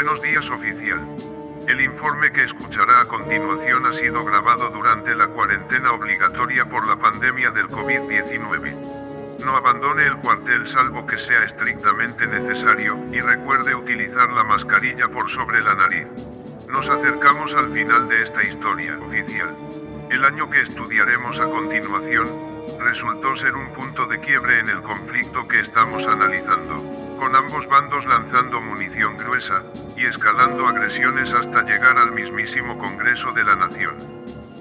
Buenos días oficial. El informe que escuchará a continuación ha sido grabado durante la cuarentena obligatoria por la pandemia del COVID-19. No abandone el cuartel salvo que sea estrictamente necesario, y recuerde utilizar la mascarilla por sobre la nariz. Nos acercamos al final de esta historia oficial. El año que estudiaremos a continuación, resultó ser un punto de quiebre en el conflicto que estamos analizando, con ambos bandos lanzando munición gruesa, y escalando agresiones hasta llegar al mismísimo Congreso de la Nación.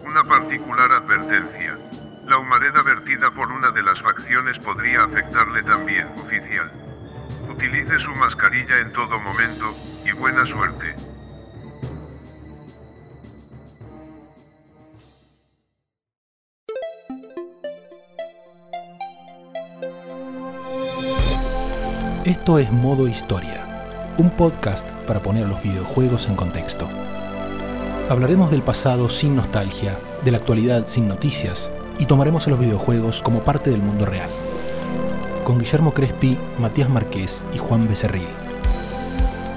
Una particular advertencia. La humareda vertida por una de las facciones podría afectarle también, oficial. Utilice su mascarilla en todo momento, y buena suerte. Esto es Modo Historia, un podcast para poner los videojuegos en contexto. Hablaremos del pasado sin nostalgia, de la actualidad sin noticias y tomaremos a los videojuegos como parte del mundo real. Con Guillermo Crespi, Matías Marqués y Juan Becerril.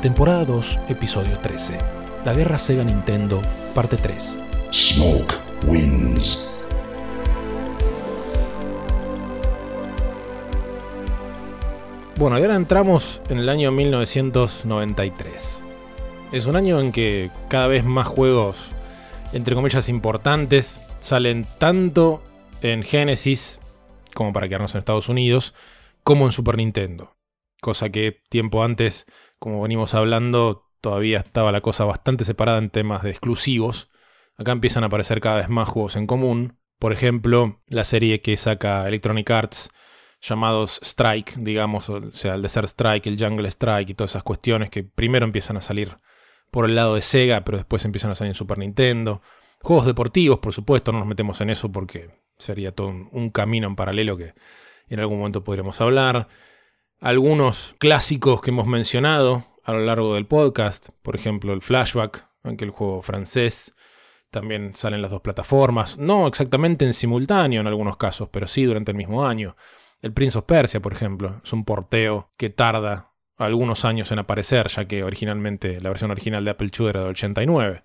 Temporada 2, episodio 13. La guerra Sega Nintendo, parte 3. Smoke wins. Bueno, y ahora entramos en el año 1993. Es un año en que cada vez más juegos, entre comillas, importantes, salen tanto en Genesis, como para quedarnos en Estados Unidos, como en Super Nintendo. Cosa que tiempo antes, como venimos hablando, todavía estaba la cosa bastante separada en temas de exclusivos. Acá empiezan a aparecer cada vez más juegos en común. Por ejemplo, la serie que saca Electronic Arts llamados Strike, digamos, o sea, el Desert Strike, el Jungle Strike y todas esas cuestiones que primero empiezan a salir por el lado de Sega, pero después empiezan a salir en Super Nintendo. Juegos deportivos, por supuesto, no nos metemos en eso porque sería todo un, camino en paralelo que en algún momento podríamos hablar. Algunos clásicos que hemos mencionado a lo largo del podcast, por ejemplo el Flashback, aunque el juego francés, también salen las dos plataformas, no exactamente en simultáneo en algunos casos, pero sí durante el mismo año. El Prince of Persia, por ejemplo, es un porteo que tarda algunos años en aparecer, ya que originalmente la versión original de Apple II era del 89.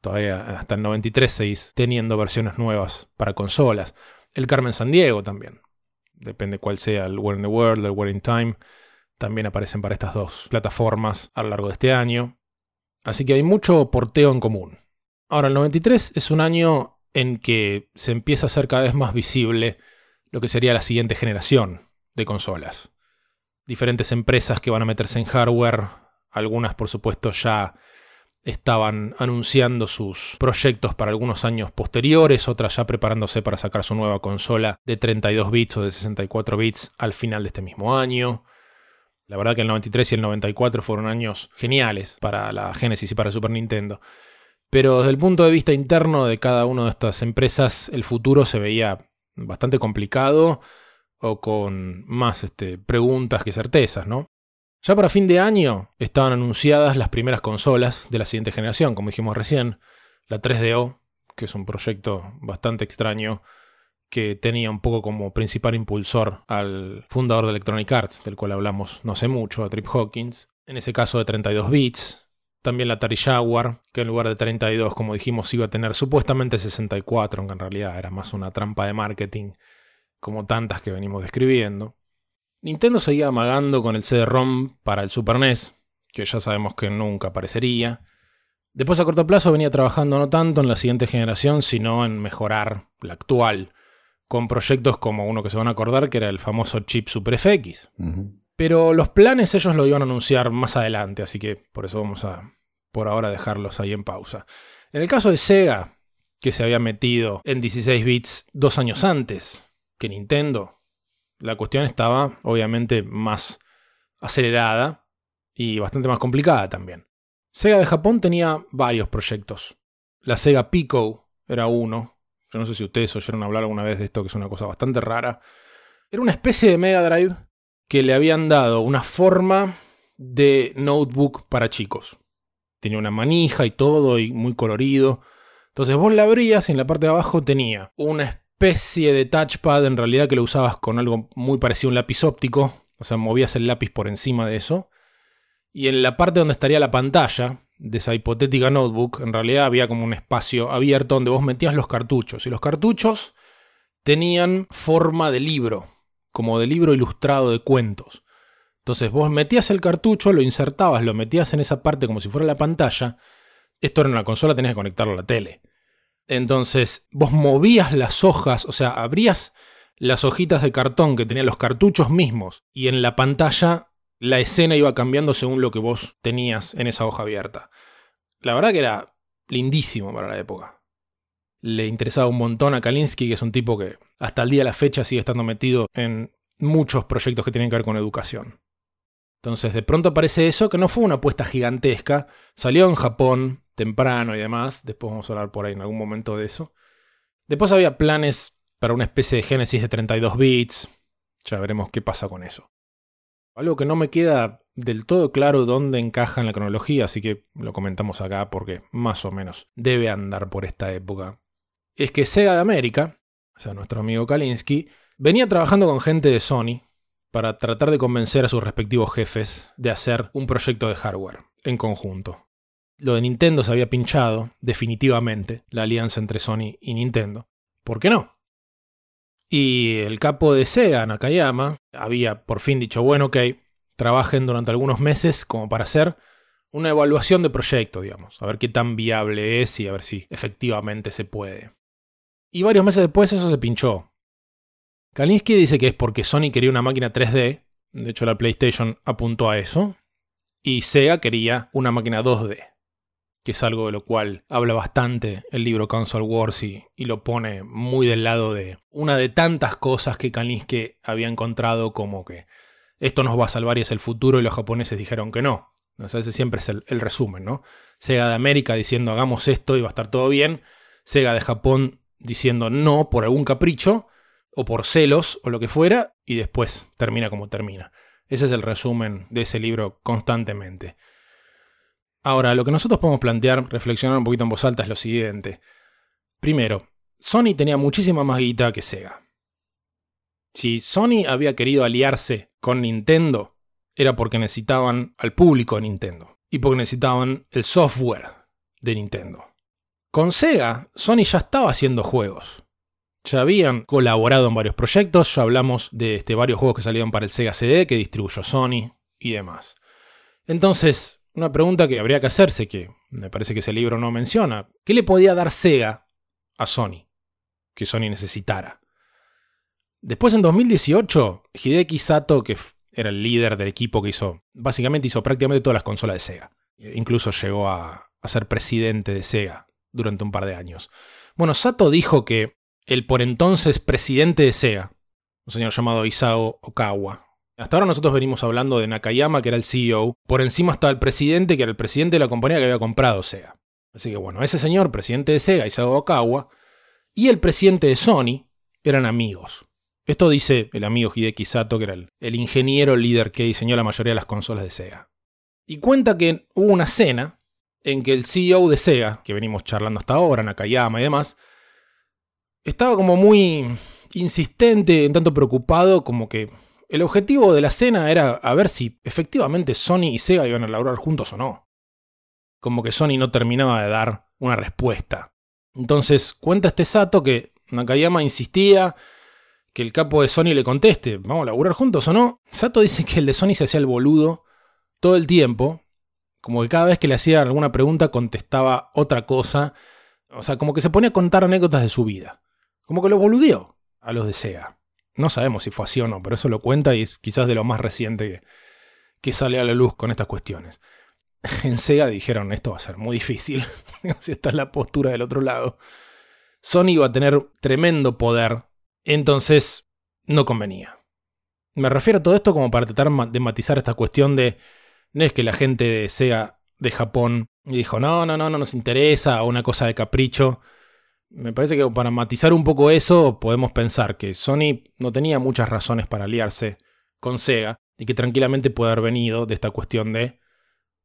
Todavía hasta el 93 seguís teniendo versiones nuevas para consolas. El Carmen San Diego también. Depende cuál sea el Where in the World, el Where in Time. También aparecen para estas dos plataformas a lo largo de este año. Así que hay mucho porteo en común. Ahora, el 93 es un año en que se empieza a hacer cada vez más visible lo que sería la siguiente generación de consolas. Diferentes empresas que van a meterse en hardware, algunas por supuesto ya estaban anunciando sus proyectos para algunos años posteriores, otras ya preparándose para sacar su nueva consola de 32 bits o de 64 bits al final de este mismo año. La verdad que el 93 y el 94 fueron años geniales para la Genesis y para Super Nintendo. Pero desde el punto de vista interno de cada una de estas empresas, el futuro se veía bastante complicado o con más este, preguntas que certezas, ¿no? Ya para fin de año estaban anunciadas las primeras consolas de la siguiente generación, como dijimos recién, la 3DO, que es un proyecto bastante extraño que tenía un poco como principal impulsor al fundador de Electronic Arts, del cual hablamos no sé mucho, a Trip Hawkins, en ese caso de 32 bits, también la Atari Jaguar, que en lugar de 32, como dijimos, iba a tener supuestamente 64, aunque en realidad era más una trampa de marketing, como tantas que venimos describiendo. Nintendo seguía amagando con el CD-ROM para el Super NES, que ya sabemos que nunca aparecería. Después a corto plazo venía trabajando no tanto en la siguiente generación, sino en mejorar la actual, con proyectos como uno que se van a acordar, que era el famoso chip Super FX. Pero los planes ellos lo iban a anunciar más adelante, así que por eso vamos a por ahora dejarlos ahí en pausa. En el caso de Sega, que se había metido en 16 bits dos años antes que Nintendo, la cuestión estaba obviamente más acelerada y bastante más complicada también. Sega de Japón tenía varios proyectos. La Sega Pico era uno. Yo no sé si ustedes oyeron hablar alguna vez de esto, que es una cosa bastante rara. Era una especie de Mega Drive que le habían dado una forma de notebook para chicos. Tenía una manija y todo, y muy colorido. Entonces vos la abrías y en la parte de abajo tenía una especie de touchpad en realidad que lo usabas con algo muy parecido a un lápiz óptico. O sea, movías el lápiz por encima de eso. Y en la parte donde estaría la pantalla de esa hipotética notebook, en realidad había como un espacio abierto donde vos metías los cartuchos. Y los cartuchos tenían forma de libro, como de libro ilustrado de cuentos. Entonces vos metías el cartucho, lo insertabas, lo metías en esa parte como si fuera la pantalla. Esto era una consola, tenías que conectarlo a la tele. Entonces vos movías las hojas, o sea, abrías las hojitas de cartón que tenían los cartuchos mismos y en la pantalla la escena iba cambiando según lo que vos tenías en esa hoja abierta. La verdad que era lindísimo para la época. Le interesaba un montón a Kalinsky, que es un tipo que hasta el día de la fecha sigue estando metido en muchos proyectos que tienen que ver con educación. Entonces de pronto aparece eso, que no fue una apuesta gigantesca, salió en Japón temprano y demás, después vamos a hablar por ahí en algún momento de eso. Después había planes para una especie de Génesis de 32 bits, ya veremos qué pasa con eso. Algo que no me queda del todo claro dónde encaja en la cronología, así que lo comentamos acá porque más o menos debe andar por esta época. Es que Sega de América, o sea, nuestro amigo Kalinsky, venía trabajando con gente de Sony para tratar de convencer a sus respectivos jefes de hacer un proyecto de hardware en conjunto. Lo de Nintendo se había pinchado, definitivamente, la alianza entre Sony y Nintendo. ¿Por qué no? Y el capo de Sega, Nakayama, había por fin dicho, bueno, ok, trabajen durante algunos meses como para hacer una evaluación de proyecto, digamos, a ver qué tan viable es y a ver si efectivamente se puede. Y varios meses después eso se pinchó. Kalinsky dice que es porque Sony quería una máquina 3D, de hecho la PlayStation apuntó a eso, y Sega quería una máquina 2D que es algo de lo cual habla bastante el libro Console Wars y, lo pone muy del lado de una de tantas cosas que Kaniske había encontrado como que esto nos va a salvar y es el futuro y los japoneses dijeron que no. ese siempre es el resumen, ¿no? Sega de América diciendo hagamos esto y va a estar todo bien. Sega de Japón diciendo no por algún capricho o por celos o lo que fuera y después termina como termina. Ese es el resumen de ese libro constantemente. Ahora, lo que nosotros podemos plantear, reflexionar un poquito en voz alta, es lo siguiente. Primero, Sony tenía muchísima más guita que Sega. Si Sony había querido aliarse con Nintendo, era porque necesitaban al público de Nintendo y porque necesitaban el software de Nintendo. Con Sega, Sony ya estaba haciendo juegos. Ya habían colaborado en varios proyectos, ya hablamos de este, varios juegos que salieron para el Sega CD que distribuyó Sony y demás. Entonces, una pregunta que habría que hacerse, que me parece que ese libro no menciona. ¿Qué le podía dar Sega a Sony? Que Sony necesitara. Después en 2018, Hideki Sato, que era el líder del equipo que hizo, básicamente hizo prácticamente todas las consolas de Sega. Incluso llegó a ser presidente de Sega durante un par de años. Bueno, Sato dijo que el por entonces presidente de Sega, un señor llamado Isao Okawa, hasta ahora nosotros venimos hablando de Nakayama, que era el CEO. Por encima estaba el presidente, que era el presidente de la compañía que había comprado Sega. Así que bueno, ese señor, presidente de Sega, Isao Okawa, y el presidente de Sony eran amigos. Esto dice el amigo Hideki Sato, que era el, el ingeniero líder que diseñó la mayoría de las consolas de Sega. Y cuenta que hubo una cena en que el CEO de Sega, que venimos charlando hasta ahora, Nakayama y demás, estaba como muy insistente, en tanto preocupado, como que el objetivo de la cena era a ver si efectivamente Sony y Sega iban a laburar juntos o no. Como que Sony no terminaba de dar una respuesta. Entonces cuenta este Sato que Nakayama insistía que el capo de Sony le conteste, ¿vamos a laburar juntos o no? Sato dice que el de Sony se hacía el boludo todo el tiempo, como que cada vez que le hacía alguna pregunta contestaba otra cosa, o sea, como que se ponía a contar anécdotas de su vida, como que lo boludeó a los de Sega. No sabemos si fue así o no, pero eso lo cuenta y es quizás de lo más reciente que, sale a la luz con estas cuestiones. En Sega dijeron, esto va a ser muy difícil, si esta es la postura del otro lado. Sony iba a tener tremendo poder, entonces no convenía. Me refiero a todo esto como para tratar de matizar esta cuestión de, no es que la gente de Sega de Japón dijo, no, no, no, no nos interesa, o una cosa de capricho, me parece que para matizar un poco eso, podemos pensar que Sony no tenía muchas razones para aliarse con Sega y que tranquilamente puede haber venido de esta cuestión de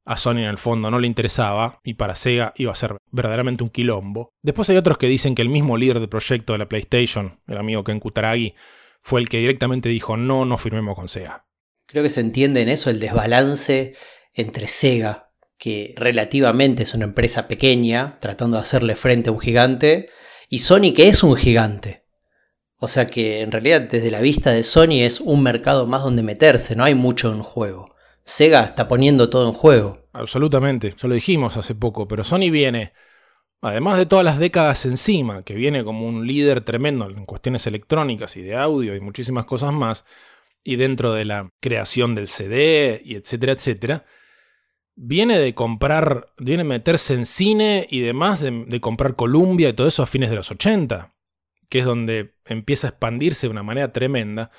a Sony en el fondo no le interesaba y para Sega iba a ser verdaderamente un quilombo. Después hay otros que dicen que el mismo líder del proyecto de la PlayStation, el amigo Ken Kutaragi, fue el que directamente dijo no, no firmemos con Sega. Creo que se entiende en eso el desbalance entre Sega, que relativamente es una empresa pequeña, tratando de hacerle frente a un gigante, y Sony, que es un gigante. O sea que en realidad desde la vista de Sony es un mercado más donde meterse, no hay mucho en juego. Sega está poniendo todo en juego. Absolutamente, ya lo dijimos hace poco, pero Sony viene, además de todas las décadas encima, que viene como un líder tremendo en cuestiones electrónicas y de audio y muchísimas cosas más, y dentro de la creación del CD y etcétera, etcétera, viene de comprar, viene a meterse en cine y demás, de, comprar Columbia y todo eso a fines de los 80, que es donde empieza a expandirse de una manera tremenda.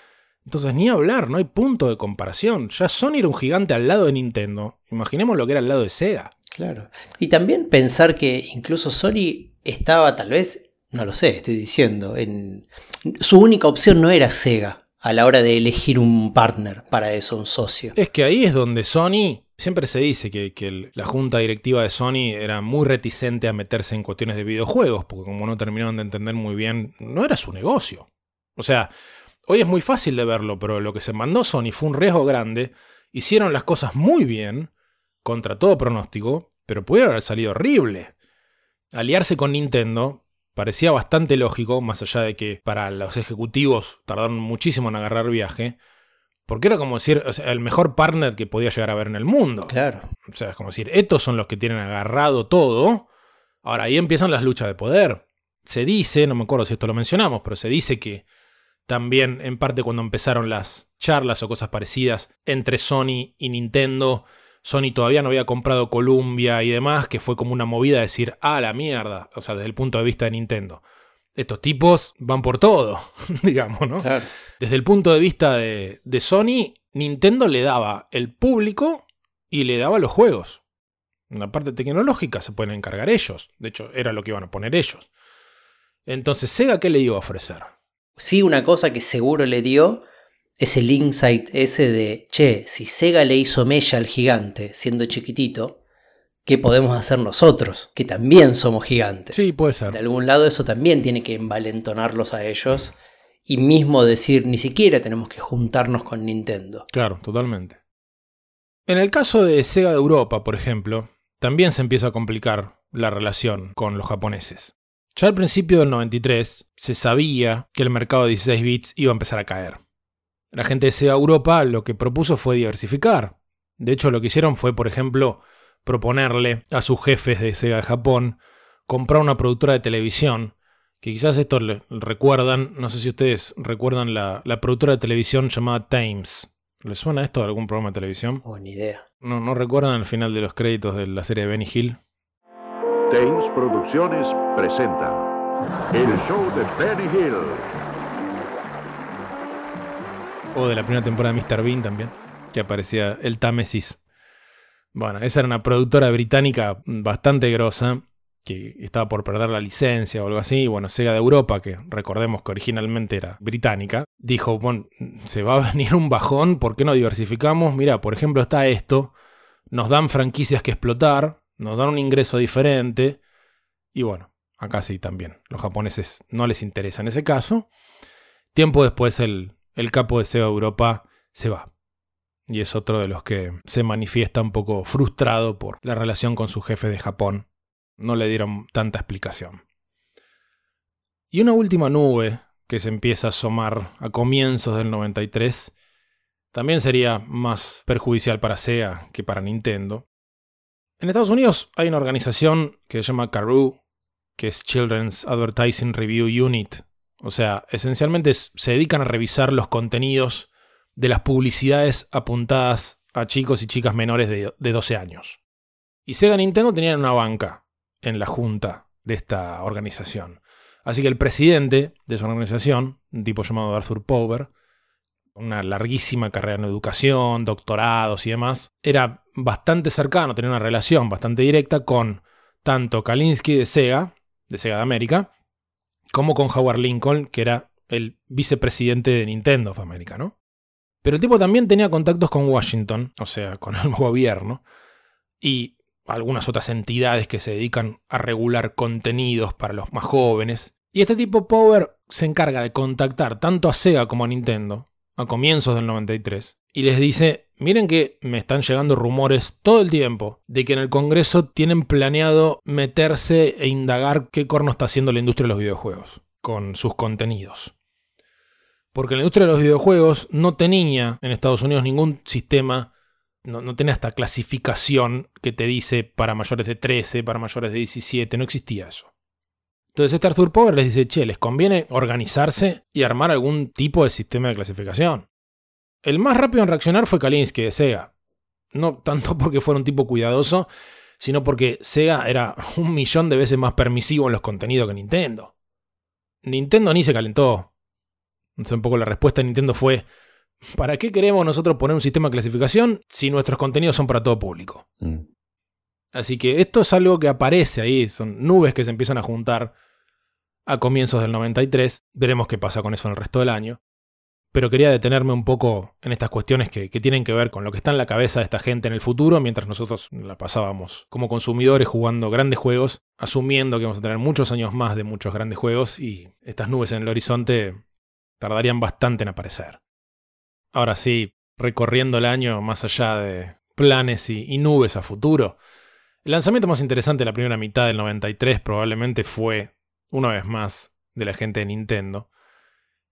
Entonces, ni hablar, no hay punto de comparación. Ya Sony era un gigante al lado de Nintendo. Imaginemos lo que era al lado de Sega. Claro. Y también pensar que incluso Sony estaba tal vez, no lo sé, estoy diciendo, en su única opción no era Sega a la hora de elegir un partner para eso, un socio. Es que ahí es donde Sony Siempre se dice que, la junta directiva de Sony era muy reticente a meterse en cuestiones de videojuegos, porque como no terminaron de entender muy bien, no era su negocio. O sea, hoy es muy fácil de verlo, pero lo que se mandó Sony fue un riesgo grande. Hicieron las cosas muy bien, contra todo pronóstico, pero pudieron haber salido horrible. Aliarse con Nintendo parecía bastante lógico, más allá de que para los ejecutivos tardaron muchísimo en agarrar viaje. Porque era como decir, el mejor partner que podía llegar a ver en el mundo. Claro. O sea, es como decir, estos son los que tienen agarrado todo. Ahora, ahí empiezan las luchas de poder. Se dice, no me acuerdo si esto lo mencionamos, pero se dice que también, en parte, cuando empezaron las charlas o cosas parecidas entre Sony y Nintendo, Sony todavía no había comprado Columbia y demás, que fue como una movida de decir, ah, la mierda, o sea, desde el punto de vista de Nintendo estos tipos van por todo, digamos, ¿no? Desde el punto de vista de, de, Sony, Nintendo le daba el público y le daba los juegos. La parte tecnológica se pueden encargar ellos. De hecho, era lo que iban a poner ellos. Entonces, Sega, ¿qué le iba a ofrecer? Sí, una cosa que seguro le dio es el insight ese de, che, si Sega le hizo mella al gigante siendo chiquitito, qué podemos hacer nosotros, que también somos gigantes. Sí, puede ser. De algún lado eso también tiene que envalentonarlos a ellos y mismo decir, ni siquiera tenemos que juntarnos con Nintendo. Claro, totalmente. En el caso de Sega de Europa, por ejemplo, también se empieza a complicar la relación con los japoneses. Ya al principio del 93 se sabía que el mercado de 16 bits iba a empezar a caer. La gente de Sega Europa lo que propuso fue diversificar. De hecho, lo que hicieron fue, por ejemplo, proponerle a sus jefes de Sega de Japón comprar una productora de televisión, que quizás esto le recuerdan, no sé si ustedes recuerdan la, productora de televisión llamada Times. ¿Les suena esto de algún programa de televisión? Oh, ni idea. ¿No, ¿No recuerdan el final de los créditos de la serie de Benny Hill? Thames Producciones presenta el show de Benny Hill. O de la primera temporada de Mr. Bean también, que aparecía el Támesis bueno, esa era una productora británica bastante grosa, que estaba por perder la licencia o algo así. Y bueno, Sega de Europa, que recordemos que originalmente era británica, dijo, bueno, se va a venir un bajón, ¿por qué no diversificamos? Mira, por ejemplo, está esto, nos dan franquicias que explotar, nos dan un ingreso diferente. Y bueno, acá sí también. Los japoneses no les interesa en ese caso. Tiempo después el, el capo de Sega Europa se va y es otro de los que se manifiesta un poco frustrado por la relación con su jefe de Japón. No le dieron tanta explicación. Y una última nube que se empieza a asomar a comienzos del 93 también sería más perjudicial para SEA que para Nintendo. En Estados Unidos hay una organización que se llama CARU, que es Children's Advertising Review Unit. O sea, esencialmente se dedican a revisar los contenidos de las publicidades apuntadas a chicos y chicas menores de, 12 años. Y Sega Nintendo tenían una banca en la junta de esta organización. Así que el presidente de esa organización, un tipo llamado Arthur Power, una larguísima carrera en educación, doctorados y demás, era bastante cercano, tenía una relación bastante directa con tanto Kalinsky de Sega, de Sega de América, como con Howard Lincoln, que era el vicepresidente de Nintendo of America, ¿no? Pero el tipo también tenía contactos con Washington, o sea, con el gobierno, y algunas otras entidades que se dedican a regular contenidos para los más jóvenes. Y este tipo Power se encarga de contactar tanto a Sega como a Nintendo, a comienzos del 93, y les dice, miren que me están llegando rumores todo el tiempo de que en el Congreso tienen planeado meterse e indagar qué corno está haciendo la industria de los videojuegos con sus contenidos. Porque la industria de los videojuegos no tenía en Estados Unidos ningún sistema, no, tenía esta clasificación que te dice para mayores de 13, para mayores de 17, no existía eso. Entonces este Arthur Power les dice, che, les conviene organizarse y armar algún tipo de sistema de clasificación. El más rápido en reaccionar fue Kalinsky de Sega. No tanto porque fuera un tipo cuidadoso, sino porque Sega era un millón de veces más permisivo en los contenidos que Nintendo. Nintendo ni se calentó. Entonces un poco la respuesta de Nintendo fue, ¿para qué queremos nosotros poner un sistema de clasificación si nuestros contenidos son para todo público? Así que esto es algo que aparece ahí, son nubes que se empiezan a juntar a comienzos del 93. Veremos qué pasa con eso en el resto del año. Pero quería detenerme un poco en estas cuestiones que, tienen que ver con lo que está en la cabeza de esta gente en el futuro, mientras nosotros la pasábamos como consumidores jugando grandes juegos, asumiendo que vamos a tener muchos años más de muchos grandes juegos y estas nubes en el horizonte tardarían bastante en aparecer. Ahora sí, recorriendo el año más allá de planes y, y nubes a futuro, el lanzamiento más interesante de la primera mitad del 93 probablemente fue, una vez más, de la gente de Nintendo,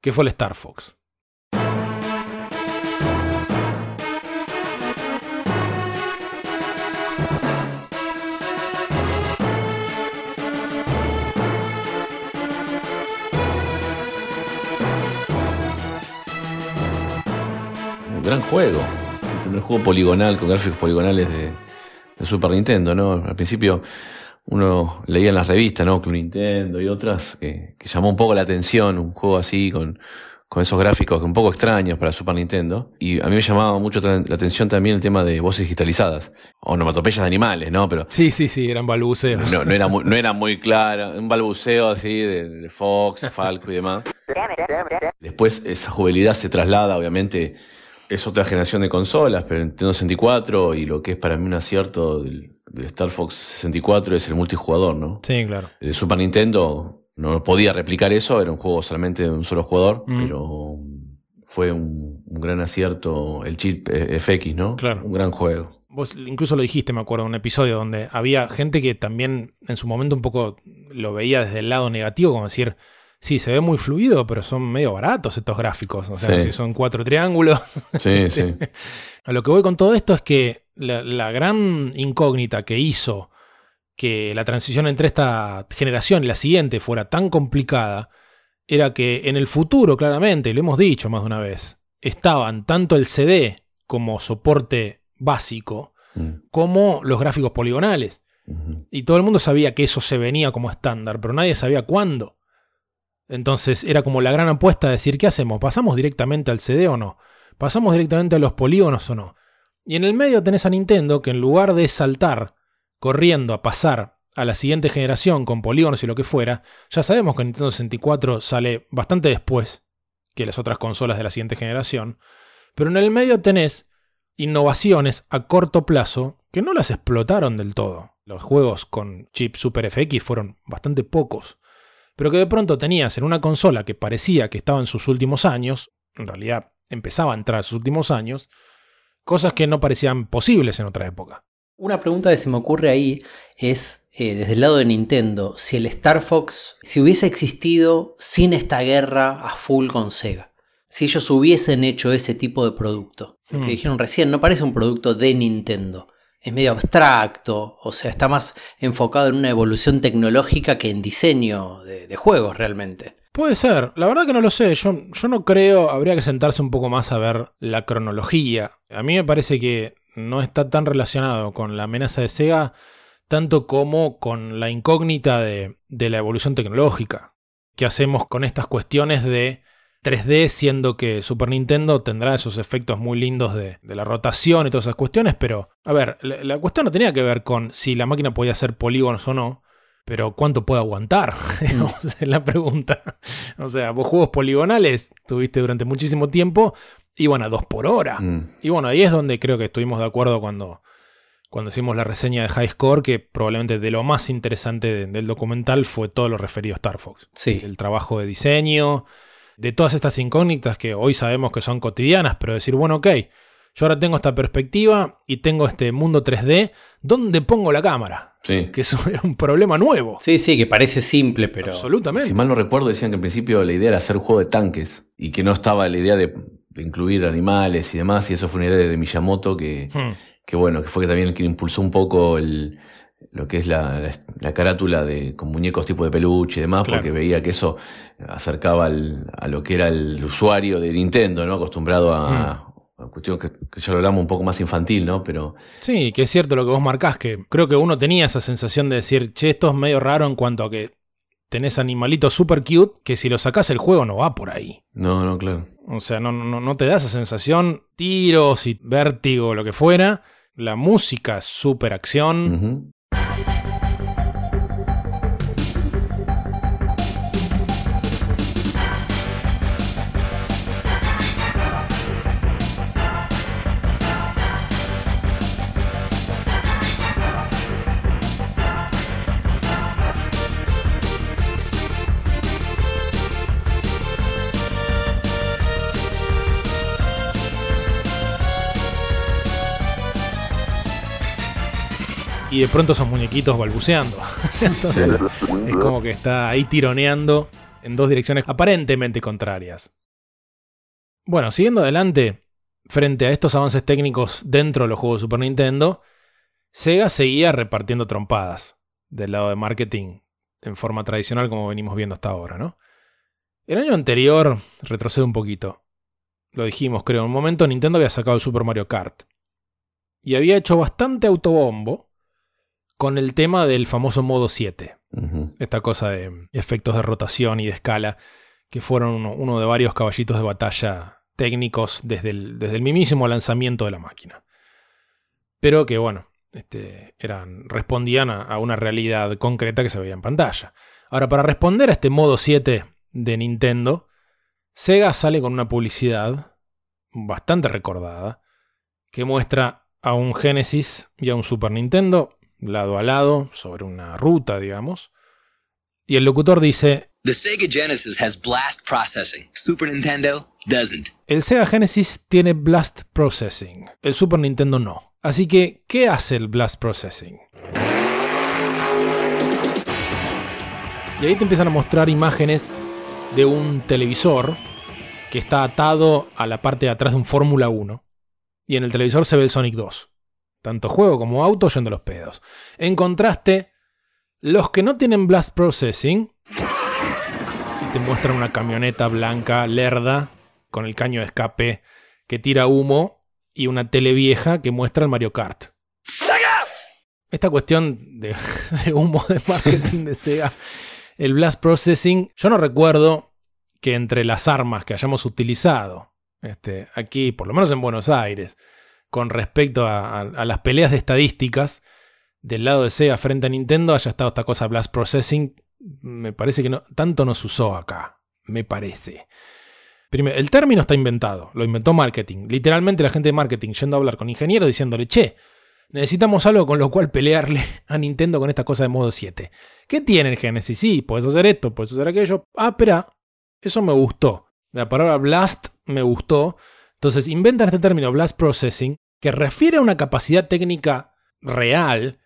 que fue el Star Fox. Un gran juego. El primer juego poligonal con gráficos poligonales de, de Super Nintendo, ¿no? Al principio uno leía en las revistas, ¿no? Club Nintendo y otras que, que llamó un poco la atención, un juego así con, con esos gráficos un poco extraños para Super Nintendo. Y a mí me llamaba mucho la atención también el tema de voces digitalizadas, onomatopeyas de animales, ¿no? Pero Sí, sí, sí, eran balbuceos. no, no era muy, no era muy clara, un balbuceo así de, de Fox, Falco y demás. Después esa juvenilidad se traslada, obviamente, es otra generación de consolas, pero Nintendo 64 y lo que es para mí un acierto del, del Star Fox 64 es el multijugador, ¿no? Sí, claro. De Super Nintendo no podía replicar eso, era un juego solamente de un solo jugador, Mm. pero fue un, un gran acierto el chip eh, FX, ¿no? Claro. Un gran juego. Vos incluso lo dijiste, me acuerdo, un episodio donde había gente que también en su momento un poco lo veía desde el lado negativo, como decir, sí, se ve muy fluido, pero son medio baratos estos gráficos. O sea, Sí. si son cuatro triángulos. Sí, sí. A lo que voy con todo esto es que la, la gran incógnita que hizo que la transición entre esta generación y la siguiente fuera tan complicada era que en el futuro, claramente, y lo hemos dicho más de una vez, estaban tanto el CD como soporte básico, como los gráficos poligonales. Y todo el mundo sabía que eso se venía como estándar, pero nadie sabía cuándo. Entonces era como la gran apuesta de decir, ¿qué hacemos? ¿Pasamos directamente al CD o no? ¿Pasamos directamente a los polígonos o no? Y en el medio tenés a Nintendo que en lugar de saltar corriendo a pasar a la siguiente generación con polígonos y lo que fuera, ya sabemos que Nintendo 64 sale bastante después que las otras consolas de la siguiente generación, pero en el medio tenés innovaciones a corto plazo que no las explotaron del todo. Los juegos con chip Super FX fueron bastante pocos, pero que de pronto tenías en una consola que parecía que estaba en sus últimos años, en realidad empezaba a entrar a sus últimos años, cosas que no parecían posibles en otra época. Una pregunta que se me ocurre ahí es, eh, desde el lado de Nintendo, si el Star Fox, si hubiese existido sin esta guerra a full con Sega, si ellos hubiesen hecho ese tipo de producto. Lo Hmm. que dijeron recién, no parece un producto de Nintendo. Es medio abstracto, o sea, está más enfocado en una evolución tecnológica que en diseño de, juegos realmente. Puede ser, la verdad que no lo sé, yo, yo no creo, habría que sentarse un poco más a ver la cronología. A mí me parece que no está tan relacionado con la amenaza de Sega tanto como con la incógnita de, de la evolución tecnológica. ¿Qué hacemos con estas cuestiones de 3D, siendo que Super Nintendo tendrá esos efectos muy lindos de, de la rotación y todas esas cuestiones? Pero, a ver, la, la cuestión no tenía que ver con si la máquina podía hacer polígonos o no, pero ¿cuánto puede aguantar? Es la pregunta. O sea, vos juegos poligonales tuviste durante muchísimo tiempo, iban a 2 por hora. Mm. Y bueno, ahí es donde creo que estuvimos de acuerdo cuando, cuando hicimos la reseña de High Score, que probablemente de lo más interesante de- del documental fue todo lo referido a Star Fox. Sí. El trabajo de diseño, de todas estas incógnitas que hoy sabemos que son cotidianas, pero decir, bueno, ok, yo ahora tengo esta perspectiva y tengo este mundo 3D, ¿dónde pongo la cámara? Sí. Que eso era un problema nuevo. Sí, sí, que parece simple, pero. Absolutamente. Si mal no recuerdo, decían que en principio la idea era hacer un juego de tanques y que no estaba la idea de, de incluir animales y demás, y eso fue una idea de Miyamoto que, Hmm. que bueno, que fue que también el que impulsó un poco el, lo que es la, la, la carátula de, con muñecos tipo de peluche y demás, Claro. porque veía que eso acercaba al- a lo que era el usuario de Nintendo, ¿no? Acostumbrado a, a cuestión que, que ya lo hablamos un poco más infantil, ¿no? Pero Sí, que es cierto lo que vos marcás, que creo que uno tenía esa sensación de decir, che, esto es medio raro en cuanto a que tenés animalitos super cute, que si lo sacás el juego no va por ahí. no, no, claro. O sea, no, no, no te da esa sensación, tiros y vértigo, lo que fuera. La música super acción. Y de pronto esos muñequitos balbuceando. Entonces, es como que está ahí tironeando en dos direcciones aparentemente contrarias. Bueno, siguiendo adelante, frente a estos avances técnicos dentro de los juegos de Super Nintendo, Sega seguía repartiendo trompadas del lado de marketing en forma tradicional como venimos viendo hasta ahora, ¿no? El año anterior, retrocedo un poquito, lo dijimos creo, en un momento Nintendo había sacado el Super Mario Kart y había hecho bastante autobombo con el tema del famoso modo 7 Ujú. esta cosa de efectos de rotación y de escala, que fueron uno, uno de varios caballitos de batalla técnicos desde el, desde el mismísimo lanzamiento de la máquina. Pero que, bueno, este, eran, respondían a, a una realidad concreta que se veía en pantalla. Ahora, para responder a este modo 7 de Nintendo, Sega sale con una publicidad bastante recordada que muestra a un Genesis y a un Super Nintendo lado a lado sobre una ruta, digamos. Y el locutor dice, The Sega Genesis has blast processing. Super Nintendo doesn't. el Sega Genesis tiene Blast Processing, el Super Nintendo no. Así que, ¿qué hace el Blast Processing? Y ahí te empiezan a mostrar imágenes de un televisor que está atado a la parte de atrás de un Fórmula 1. Y en el televisor se ve el Sonic 2. Tanto juego como auto yendo los pedos. En contraste, los que no tienen Blast Processing y te muestran una camioneta blanca lerda con el caño de escape que tira humo y una tele vieja que muestra el Mario Kart. Esta cuestión de, humo de marketing de Sega, el Blast Processing, yo no recuerdo que entre las armas que hayamos utilizado este, aquí, por lo menos en Buenos Aires, con respecto a, las peleas de estadísticas del lado de Sega frente a Nintendo, haya estado esta cosa Blast Processing. Me parece que no, tanto nos usó acá. Me parece. Primero, el término está inventado, lo inventó marketing. Literalmente la gente de marketing yendo a hablar con ingenieros diciéndole, che, necesitamos algo con lo cual pelearle a Nintendo con esta cosa de modo 7. ¿Qué tiene el Genesis? Sí, puedes hacer esto, puedes hacer aquello. Ah, espera, eso me gustó. La palabra blast me gustó. Entonces inventan este término blast processing que refiere a una capacidad técnica real,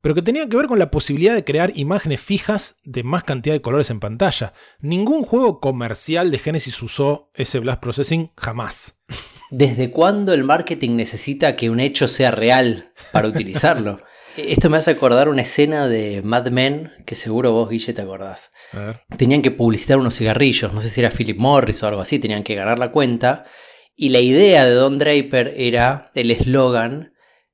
pero que tenía que ver con la posibilidad de crear imágenes fijas de más cantidad de colores en pantalla. Ningún juego comercial de Genesis usó ese blast processing jamás. ¿Desde cuándo el marketing necesita que un hecho sea real para utilizarlo? Esto me hace acordar una escena de Mad Men que seguro vos, Guille, te acordás. Tenían que publicitar unos cigarrillos, no sé si era Philip Morris o algo así, tenían que ganar la cuenta. Y la idea de Don Draper era el eslogan,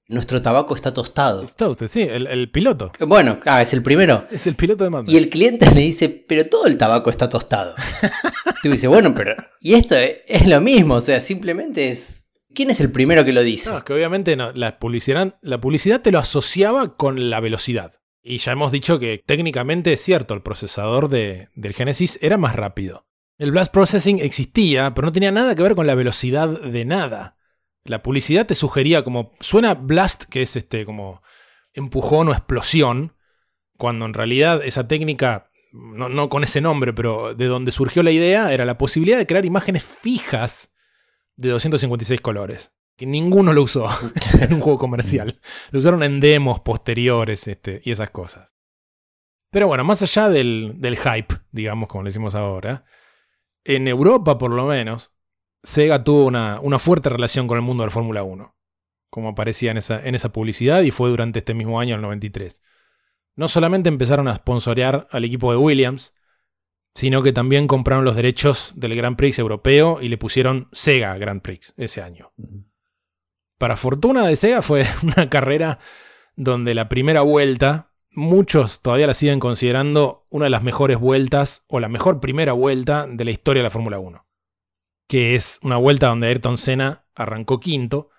nuestro tabaco está tostado. Está usted, sí, el, el piloto. Bueno, ah, es el primero. Es el piloto de Men. Y el cliente le dice, pero todo el tabaco está tostado. Tú dices, bueno, pero... Y esto es, es lo mismo, o sea, simplemente es... ¿Quién es el primero que lo dice? No, es que obviamente no, la, publicidad, la publicidad te lo asociaba con la velocidad. Y ya hemos dicho que técnicamente es cierto, el procesador de- del Genesis era más rápido. El Blast Processing existía, pero no tenía nada que ver con la velocidad de nada. La publicidad te sugería como. Suena Blast, que es este como empujón o explosión, cuando en realidad esa técnica, no, con ese nombre, pero de donde surgió la idea, era la posibilidad de crear imágenes fijas de 256 colores. que ninguno lo usó en un juego comercial. Lo usaron en demos posteriores este, y esas cosas. Pero bueno, más allá del, del hype, digamos, como le decimos ahora, en Europa por lo menos, Sega tuvo una, una fuerte relación con el mundo del Fórmula 1, como aparecía en esa, en esa publicidad y fue durante este mismo año, el 93. No solamente empezaron a sponsorear al equipo de Williams, sino que también compraron los derechos del Grand Prix europeo y le pusieron Sega Grand Prix ese año. Para fortuna de Sega fue una carrera donde la primera vuelta, muchos todavía la siguen considerando una de las mejores vueltas o la mejor primera vuelta de la historia de la Fórmula 1 que es una vuelta donde Ayrton Senna arrancó quinto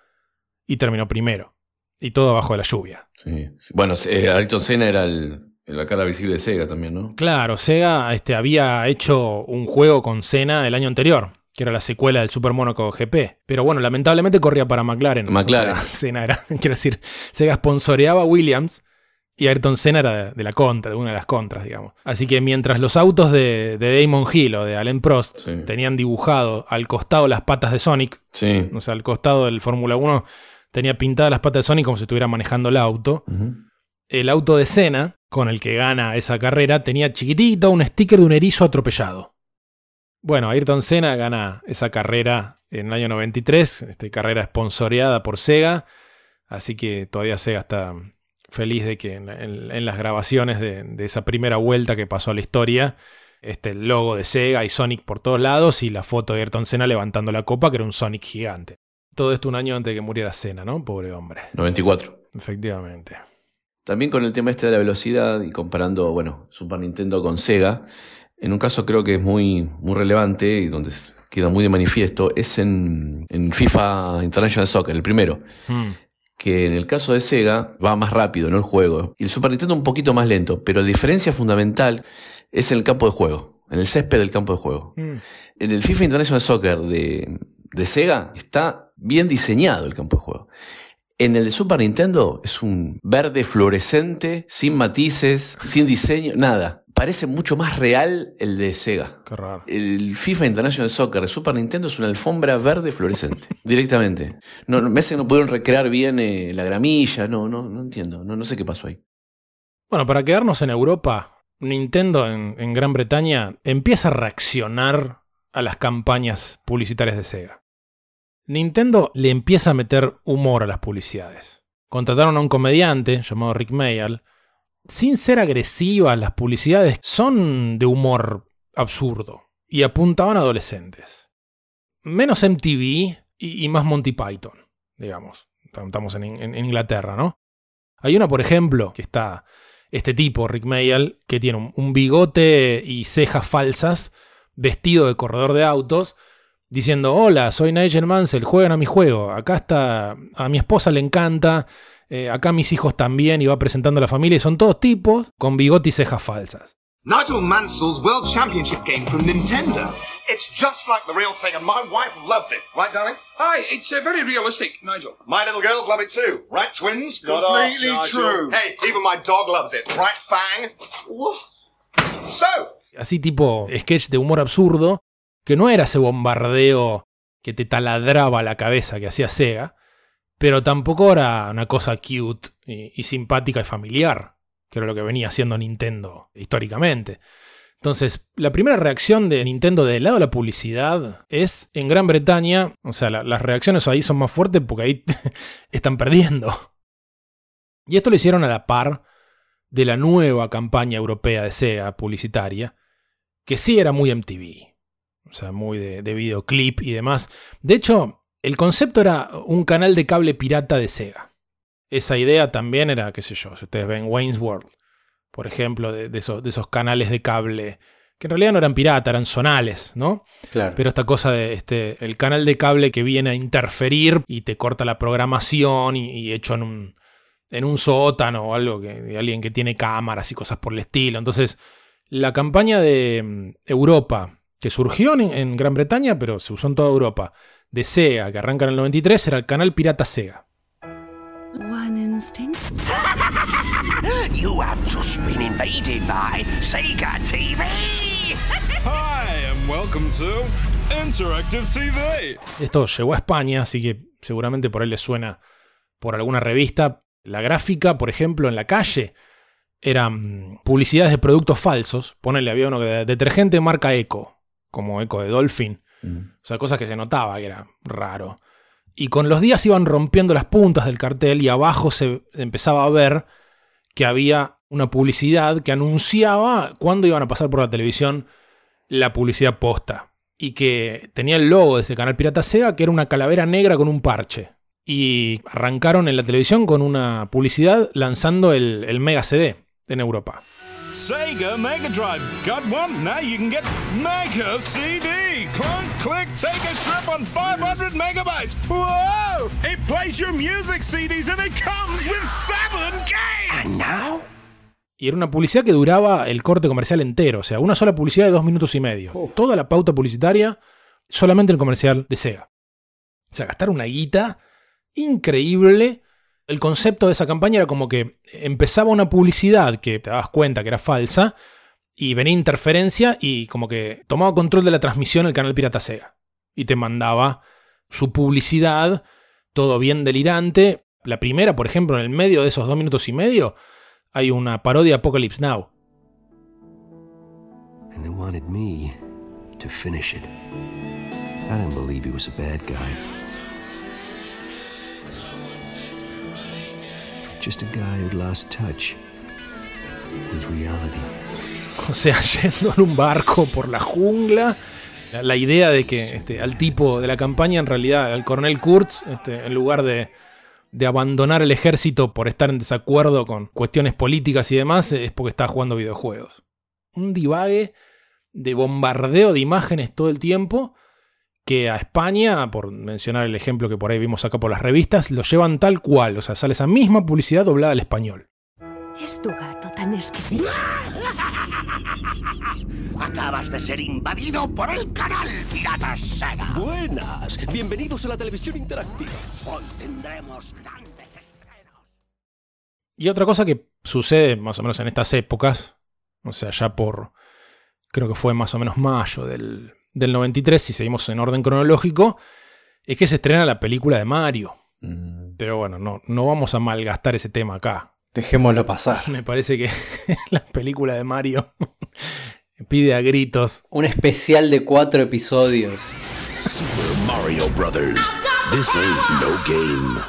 y terminó primero. Y todo bajo la lluvia. Sí. Bueno, eh, Ayrton Senna era el- la cara visible de Sega también, ¿no? Claro, Sega este, había hecho un juego con Senna el año anterior, que era la secuela del Super Monaco GP. Pero bueno, lamentablemente corría para McLaren. McLaren. O sea, Senna era, quiero decir, Sega sponsoreaba a Williams y Ayrton Senna era de, la contra, de una de las contras, digamos. Así que mientras los autos de, de Damon Hill o de Alain Prost Sí. tenían dibujado al costado las patas de Sonic, Sí. o sea, al costado del Fórmula 1 tenía pintadas las patas de Sonic como si estuviera manejando el auto. El auto de Senna, con el que gana esa carrera, tenía chiquitito un sticker de un erizo atropellado. Bueno, Ayrton Senna gana esa carrera en el año 93, este, carrera sponsoreada por Sega, así que todavía Sega está feliz de que en, en- en las grabaciones de, de esa primera vuelta que pasó a la historia, este, el logo de Sega y Sonic por todos lados y la foto de Ayrton Senna levantando la copa, que era un Sonic gigante. Todo esto un año antes de que muriera Senna, ¿no? Pobre hombre. 94. Efectivamente. También con el tema este de la velocidad y comparando, bueno, Super Nintendo con Sega, en un caso creo que es muy, muy relevante y donde queda muy de manifiesto, es en, en FIFA International Soccer, el primero. Mm. Que en el caso de Sega va más rápido, ¿no? El juego. Y el Super Nintendo un poquito más lento, pero la diferencia fundamental es en el campo de juego, en el césped del campo de juego. Mm. En el FIFA International Soccer de, de Sega está bien diseñado el campo de juego. En el de Super Nintendo es un verde fluorescente, sin matices, sin diseño, nada. Parece mucho más real el de Sega. Qué raro. El FIFA International Soccer de Super Nintendo es una alfombra verde fluorescente, directamente. No, no, me hace que no pudieron recrear bien eh, la gramilla, no, no, no entiendo, no, no sé qué pasó ahí. Bueno, para quedarnos en Europa, Nintendo en, en Gran Bretaña empieza a reaccionar a las campañas publicitarias de Sega. Nintendo le empieza a meter humor a las publicidades. Contrataron a un comediante llamado Rick Mayall. Sin ser agresivas, las publicidades son de humor absurdo y apuntaban a adolescentes. Menos MTV y, y más Monty Python, digamos. Estamos en, Inglaterra, ¿no? Hay una, por ejemplo, que está este tipo, Rick Mayall, que tiene un, un bigote y cejas falsas, vestido de corredor de autos, diciendo, hola, soy Nigel Mansell, juegan a mi juego, acá está, a mi esposa le encanta, eh, acá mis hijos también, y va presentando a la familia, y son todos tipos con bigote y cejas falsas. Nigel Mansell's World Championship game from Nintendo. It's just like the real thing, and my wife loves it. Right, darling? Aye, it's uh, very realistic, Nigel. My little girls love it too. Right, twins? Not Completely off, true. Hey, even my dog loves it. Right, Fang? Woof. So, Así tipo sketch de humor absurdo, que no era ese bombardeo que te taladraba la cabeza que hacía Sega, pero tampoco era una cosa cute y, simpática y familiar, que era lo que venía haciendo Nintendo históricamente. Entonces, la primera reacción de Nintendo del lado de la publicidad es en Gran Bretaña, o sea, la- las reacciones ahí son más fuertes porque ahí están perdiendo. Y esto lo hicieron a la par de la nueva campaña europea de Sega publicitaria, que sí era muy MTV, o sea, muy de, de videoclip y demás. De hecho, el concepto era un canal de cable pirata de Sega. Esa idea también era, qué sé yo, si ustedes ven Wayne's World, por ejemplo, de, de esos, de esos canales de cable, que en realidad no eran pirata, eran zonales, ¿no? Claro. Pero esta cosa de este, el canal de cable que viene a interferir y te corta la programación y, y hecho en un, en un sótano o algo que, de alguien que tiene cámaras y cosas por el estilo. Entonces, la campaña de mm, Europa, que surgió en, en Gran Bretaña, pero se usó en toda Europa, de Sega, que arranca en el 93, era el canal pirata Sega. One instinct. You have just been invaded by Sega TV. Hi, and welcome to Interactive TV. Esto llegó a España, así que seguramente por ahí les suena por alguna revista. La gráfica, por ejemplo, en la calle, eran publicidades de productos falsos. Ponele, había uno que de detergente marca Eco, como Eco de Dolphin. O sea, cosas que se notaba que era raro. Y con los días iban rompiendo las puntas del cartel y abajo se empezaba a ver que había una publicidad que anunciaba cuándo iban a pasar por la televisión la publicidad posta. Y que tenía el logo de ese canal Pirata Sega, que era una calavera negra con un parche. Y arrancaron en la televisión con una publicidad lanzando el, el Mega CD en Europa. Sega Mega Drive. Got one? Now you can get Mega CD. Clunk, click, take a trip on 500 megabytes. Whoa! It plays your music CDs and it comes with seven games. And now? Y era una publicidad que duraba el corte comercial entero, o sea, una sola publicidad de dos minutos y medio. Toda la pauta publicitaria solamente el comercial de Sega. O sea, gastar una guita increíble. El concepto de esa campaña era como que empezaba una publicidad que te dabas cuenta que era falsa y venía interferencia y como que tomaba control de la transmisión el canal Pirata Sega. Y te mandaba su publicidad, todo bien delirante. La primera, por ejemplo, en el medio de esos dos minutos y medio, hay una parodia Apocalypse Now. And they wanted me to finish it. I didn't believe he was a bad guy. Just a guy who'd lost touch with reality. O sea, yendo en un barco por la jungla. La, idea de que este, al tipo de la campaña, en realidad, al coronel Kurtz, este, en lugar de, de abandonar el ejército por estar en desacuerdo con cuestiones políticas y demás, es porque está jugando videojuegos. Un divague de bombardeo de imágenes todo el tiempo que a España, por mencionar el ejemplo que por ahí vimos acá por las revistas, lo llevan tal cual, o sea, sale esa misma publicidad doblada al español. Es tu gato tan exquisito. Acabas de ser invadido por el canal Pirata Sega. Buenas, bienvenidos a la televisión interactiva. Hoy tendremos grandes estrenos. Y otra cosa que sucede más o menos en estas épocas, o sea, ya por, creo que fue más o menos mayo del, del 93, si seguimos en orden cronológico, es que se estrena la película de Mario. Pero bueno, no, no vamos a malgastar ese tema acá. Dejémoslo pasar. Me parece que la película de Mario pide a gritos. Un especial de cuatro episodios. Super Mario Brothers. This ain't no game.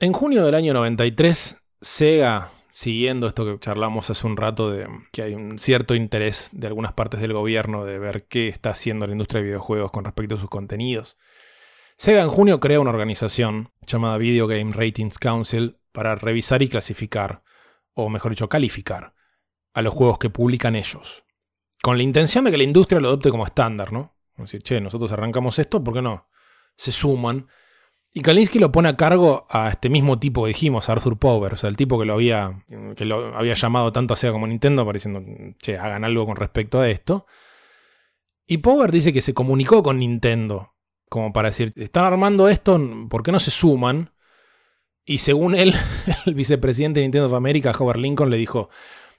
En junio del año 93, Sega, siguiendo esto que charlamos hace un rato, de que hay un cierto interés de algunas partes del gobierno de ver qué está haciendo la industria de videojuegos con respecto a sus contenidos. Sega en junio crea una organización llamada Video Game Ratings Council para revisar y clasificar, o mejor dicho, calificar, a los juegos que publican ellos. Con la intención de que la industria lo adopte como estándar, ¿no? Es decir, che, nosotros arrancamos esto, ¿por qué no? Se suman. Y Kalinsky lo pone a cargo a este mismo tipo que dijimos, Arthur Power, o sea, el tipo que lo había, que lo había llamado tanto a Sega como a Nintendo, diciendo, che, hagan algo con respecto a esto. Y Power dice que se comunicó con Nintendo como para decir, están armando esto, ¿por qué no se suman? Y según él, el vicepresidente de Nintendo of America, Howard Lincoln, le dijo,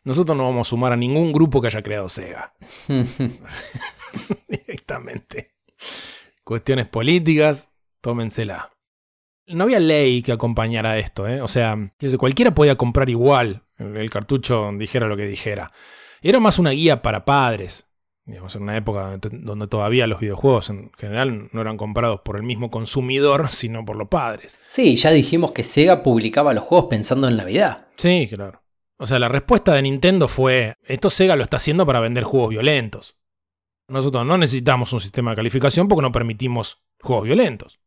nosotros no vamos a sumar a ningún grupo que haya creado Sega. Directamente. Cuestiones políticas, tómensela. No había ley que acompañara esto, ¿eh? O sea, cualquiera podía comprar igual el cartucho dijera lo que dijera. Era más una guía para padres, Digamos, en una época donde todavía los videojuegos en general no eran comprados por el mismo consumidor, sino por los padres. Sí, ya dijimos que Sega publicaba los juegos pensando en Navidad. Sí, claro. O sea, la respuesta de Nintendo fue, esto Sega lo está haciendo para vender juegos violentos. Nosotros no necesitamos un sistema de calificación porque no permitimos juegos violentos.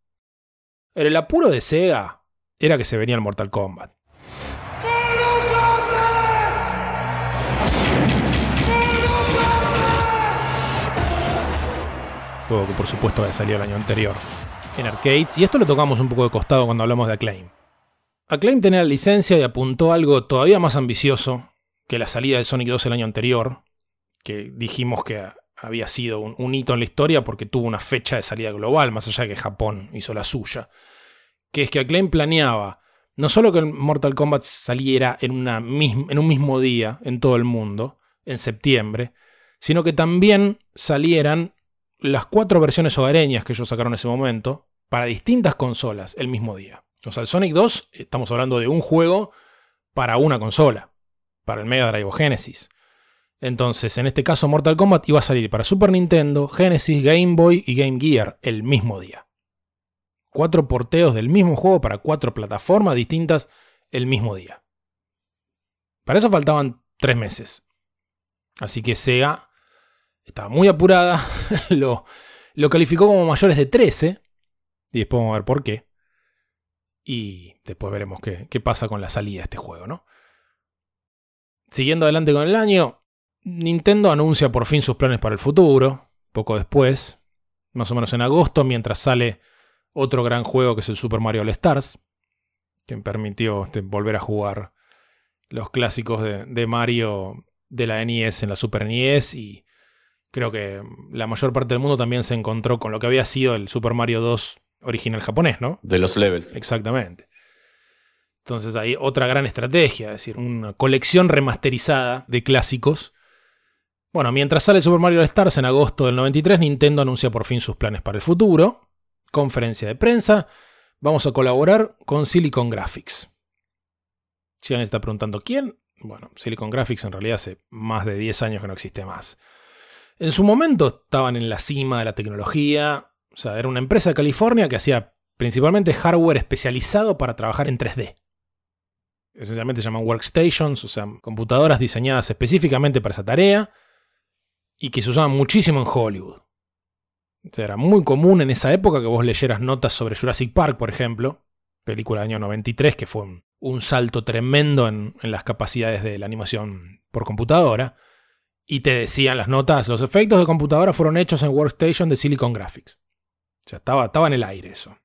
El apuro de Sega era que se venía el Mortal Kombat. juego que por supuesto había salido el año anterior en arcades, y esto lo tocamos un poco de costado cuando hablamos de Acclaim. Acclaim tenía la licencia y apuntó algo todavía más ambicioso que la salida del Sonic 2 el año anterior, que dijimos que había sido un, un, hito en la historia porque tuvo una fecha de salida global, más allá de que Japón hizo la suya. Que es que Acclaim planeaba no solo que el Mortal Kombat saliera en, en un mismo día en todo el mundo, en septiembre, sino que también salieran las cuatro versiones hogareñas que ellos sacaron en ese momento para distintas consolas el mismo día. O sea, el Sonic 2, estamos hablando de un juego para una consola, para el Mega Drive o Genesis. Entonces, en este caso, Mortal Kombat iba a salir para Super Nintendo, Genesis, Game Boy y Game Gear el mismo día. Cuatro porteos del mismo juego para cuatro plataformas distintas el mismo día. Para eso faltaban tres meses. Así que Sega estaba muy apurada, lo, lo calificó como mayores de 13, y después vamos a ver por qué. Y después veremos qué, qué pasa con la salida de este juego, ¿no? Siguiendo adelante con el año, Nintendo anuncia por fin sus planes para el futuro, poco después, más o menos en agosto, mientras sale otro gran juego que es el Super Mario All Stars, que me permitió este, volver a jugar los clásicos de, de, Mario de la NES en la Super NES y creo que la mayor parte del mundo también se encontró con lo que había sido el Super Mario 2 original japonés, ¿no? De los levels. Exactamente. Entonces hay otra gran estrategia, es decir, una colección remasterizada de clásicos bueno, mientras sale Super Mario Stars en agosto del 93, Nintendo anuncia por fin sus planes para el futuro. Conferencia de prensa. Vamos a colaborar con Silicon Graphics. Si alguien está preguntando quién, bueno, Silicon Graphics en realidad hace más de 10 años que no existe más. En su momento estaban en la cima de la tecnología. O sea, era una empresa de California que hacía principalmente hardware especializado para trabajar en 3D. Esencialmente se llaman workstations, o sea, computadoras diseñadas específicamente para esa tarea y que se usaban muchísimo en Hollywood. Era muy común en esa época que vos leyeras notas sobre Jurassic Park, por ejemplo, película del año 93, que fue un, salto tremendo en, en, las capacidades de la animación por computadora, y te decían las notas, los efectos de computadora fueron hechos en Workstation de Silicon Graphics. O sea, estaba, estaba en el aire eso.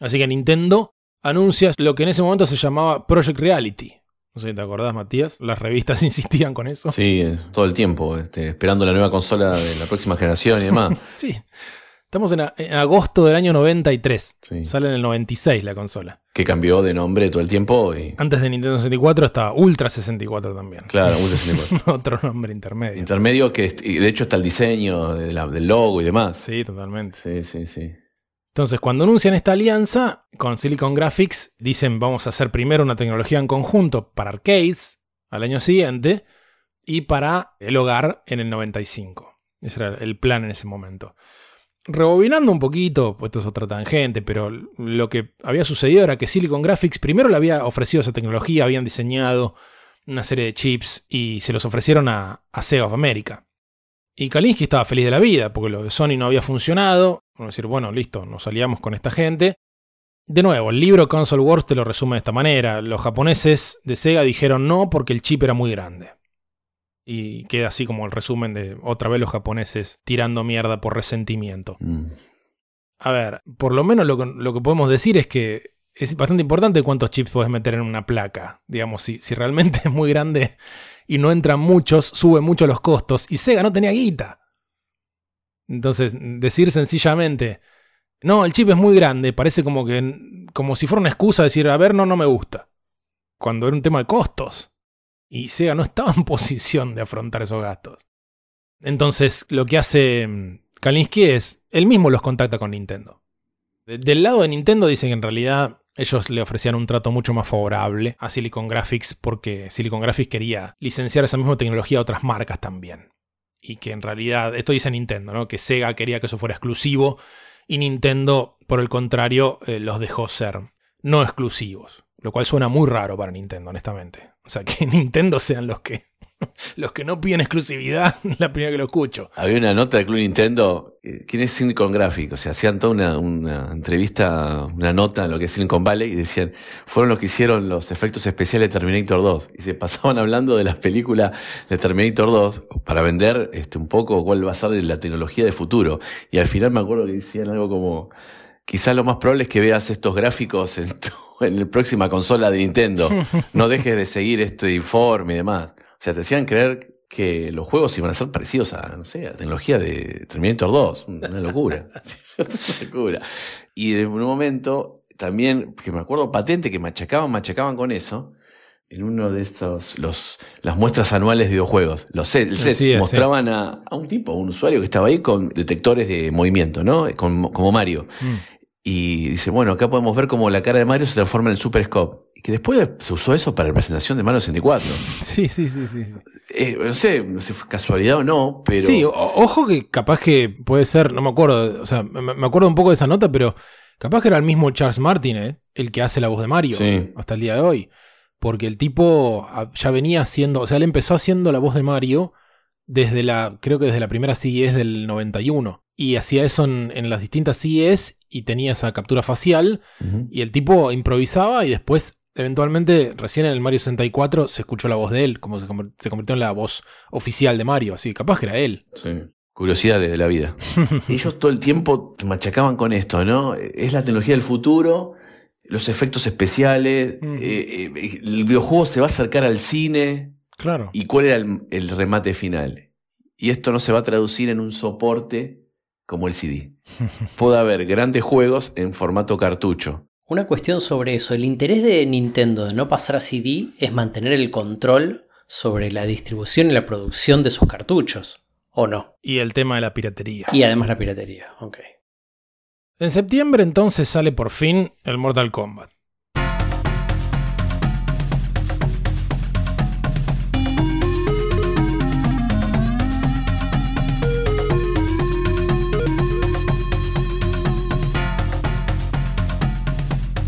Así que Nintendo anuncia lo que en ese momento se llamaba Project Reality, no sé te acordás, Matías. Las revistas insistían con eso. Sí, todo el tiempo, este, esperando la nueva consola de la próxima generación y demás. sí. Estamos en, a, en, agosto del año 93. Sí. Sale en el 96 la consola. Que cambió de nombre todo el tiempo. Y... Antes de Nintendo 64 estaba Ultra 64 también. Claro, Ultra 64. Otro nombre intermedio. Intermedio que de hecho está el diseño de la, del logo y demás. Sí, totalmente. Sí, sí, sí. Entonces, cuando anuncian esta alianza con Silicon Graphics, dicen vamos a hacer primero una tecnología en conjunto para arcades al año siguiente y para el hogar en el 95. Ese era el plan en ese momento. Rebobinando un poquito, pues esto es otra tangente, pero lo que había sucedido era que Silicon Graphics primero le había ofrecido esa tecnología, habían diseñado una serie de chips y se los ofrecieron a, a Sega of America. Y Kalinsky estaba feliz de la vida, porque lo de Sony no había funcionado. Vamos a decir, bueno, listo, nos aliamos con esta gente. De nuevo, el libro Console Wars te lo resume de esta manera. Los japoneses de Sega dijeron no porque el chip era muy grande. Y queda así como el resumen de otra vez los japoneses tirando mierda por resentimiento. Mm. A ver, por lo menos lo que, lo que, podemos decir es que es bastante importante cuántos chips puedes meter en una placa. Digamos, si, si realmente es muy grande y no entran muchos, sube mucho los costos. Y Sega no tenía guita. Entonces, decir sencillamente, no, el chip es muy grande, parece como que como si fuera una excusa decir, a ver, no, no me gusta. Cuando era un tema de costos. Y Sega no estaba en posición de afrontar esos gastos. Entonces, lo que hace mm, Kalinsky es, él mismo los contacta con Nintendo. Del lado de Nintendo dicen que en realidad ellos le ofrecían un trato mucho más favorable a Silicon Graphics porque Silicon Graphics quería licenciar esa misma tecnología a otras marcas también. Y que en realidad, esto dice Nintendo, ¿no? que Sega quería que eso fuera exclusivo y Nintendo, por el contrario, eh, los dejó ser no exclusivos. Lo cual suena muy raro para Nintendo, honestamente. O sea, que Nintendo sean los que los que no piden exclusividad, la primera que lo escucho. Había una nota del Club Nintendo, eh, ¿quién es Silicon Graphics? O hacían toda una, una, entrevista, una nota en lo que es Silicon Valley y decían, fueron los que hicieron los efectos especiales de Terminator 2. Y se pasaban hablando de las películas de Terminator 2 para vender este, un poco cuál va a ser la tecnología de futuro. Y al final me acuerdo que decían algo como, quizás lo más probable es que veas estos gráficos en, tu, en la próxima consola de Nintendo. No dejes de seguir este informe y demás. O sea, te hacían creer que los juegos iban a ser parecidos a, no sé, a la tecnología de Terminator 2. Una locura. una locura. Y en un momento, también, que me acuerdo patente que machacaban, machacaban con eso, en uno de estos, los, las muestras anuales de videojuegos, los set, el set, Sí, sí. mostraban a, a un tipo, a un usuario que estaba ahí con detectores de movimiento, ¿no? Con- como Mario. Mm. Y dice, bueno, acá podemos ver cómo la cara de Mario se transforma en el Super Scope. Que después se usó eso para la presentación de Mario 64. Sí, sí, sí, sí. sí. Eh, no sé, no sé si fue casualidad o no, pero. Sí, o- ojo que capaz que puede ser, no me acuerdo, o sea, me, me acuerdo un poco de esa nota, pero capaz que era el mismo Charles Martin, ¿eh? el que hace la voz de Mario Sí. hasta el día de hoy. Porque el tipo ya venía haciendo, o sea, él empezó haciendo la voz de Mario desde la, creo que desde la primera CES del 91. Y hacía eso en, en las distintas CES y tenía esa captura facial. Y el tipo improvisaba y después, eventualmente, recién en el Mario 64 se escuchó la voz de él, como se, convirtió en la voz oficial de Mario. Así capaz que era él. Sí. Curiosidades de la vida. Ellos todo el tiempo te machacaban con esto, ¿no? Es la tecnología del futuro, los efectos especiales, Mm. eh, eh, el videojuego se va a acercar al cine Claro. y cuál era el, el remate final. Y esto no se va a traducir en un soporte como el CD. Puede haber grandes juegos en formato cartucho. Una cuestión sobre eso. El interés de Nintendo de no pasar a CD es mantener el control sobre la distribución y la producción de sus cartuchos. ¿O no? Y el tema de la piratería. Y además la piratería. Ok. En septiembre entonces sale por fin el Mortal Kombat.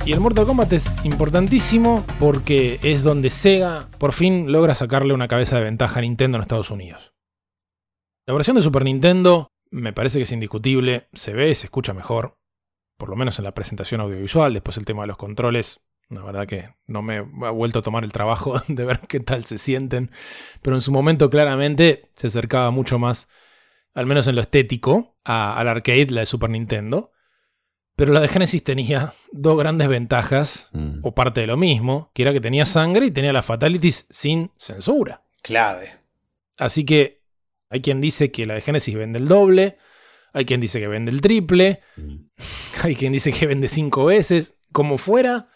Y el Mortal Kombat es importantísimo porque es donde Sega por fin logra sacarle una cabeza de ventaja a Nintendo en Estados Unidos. La versión de Super Nintendo me parece que es indiscutible, se ve, se escucha mejor, por lo menos en la presentación audiovisual, después el tema de los controles, la verdad que no me ha vuelto a tomar el trabajo de ver qué tal se sienten, pero en su momento claramente se acercaba mucho más, al menos en lo estético, al arcade, la de Super Nintendo. Pero la de Genesis tenía dos grandes ventajas, Mm. o parte de lo mismo, que era que tenía sangre y tenía las fatalities sin censura. Clave. Así que hay quien dice que la de Genesis vende el doble, hay quien dice que vende el triple, hay quien dice que vende cinco veces. Como fuera,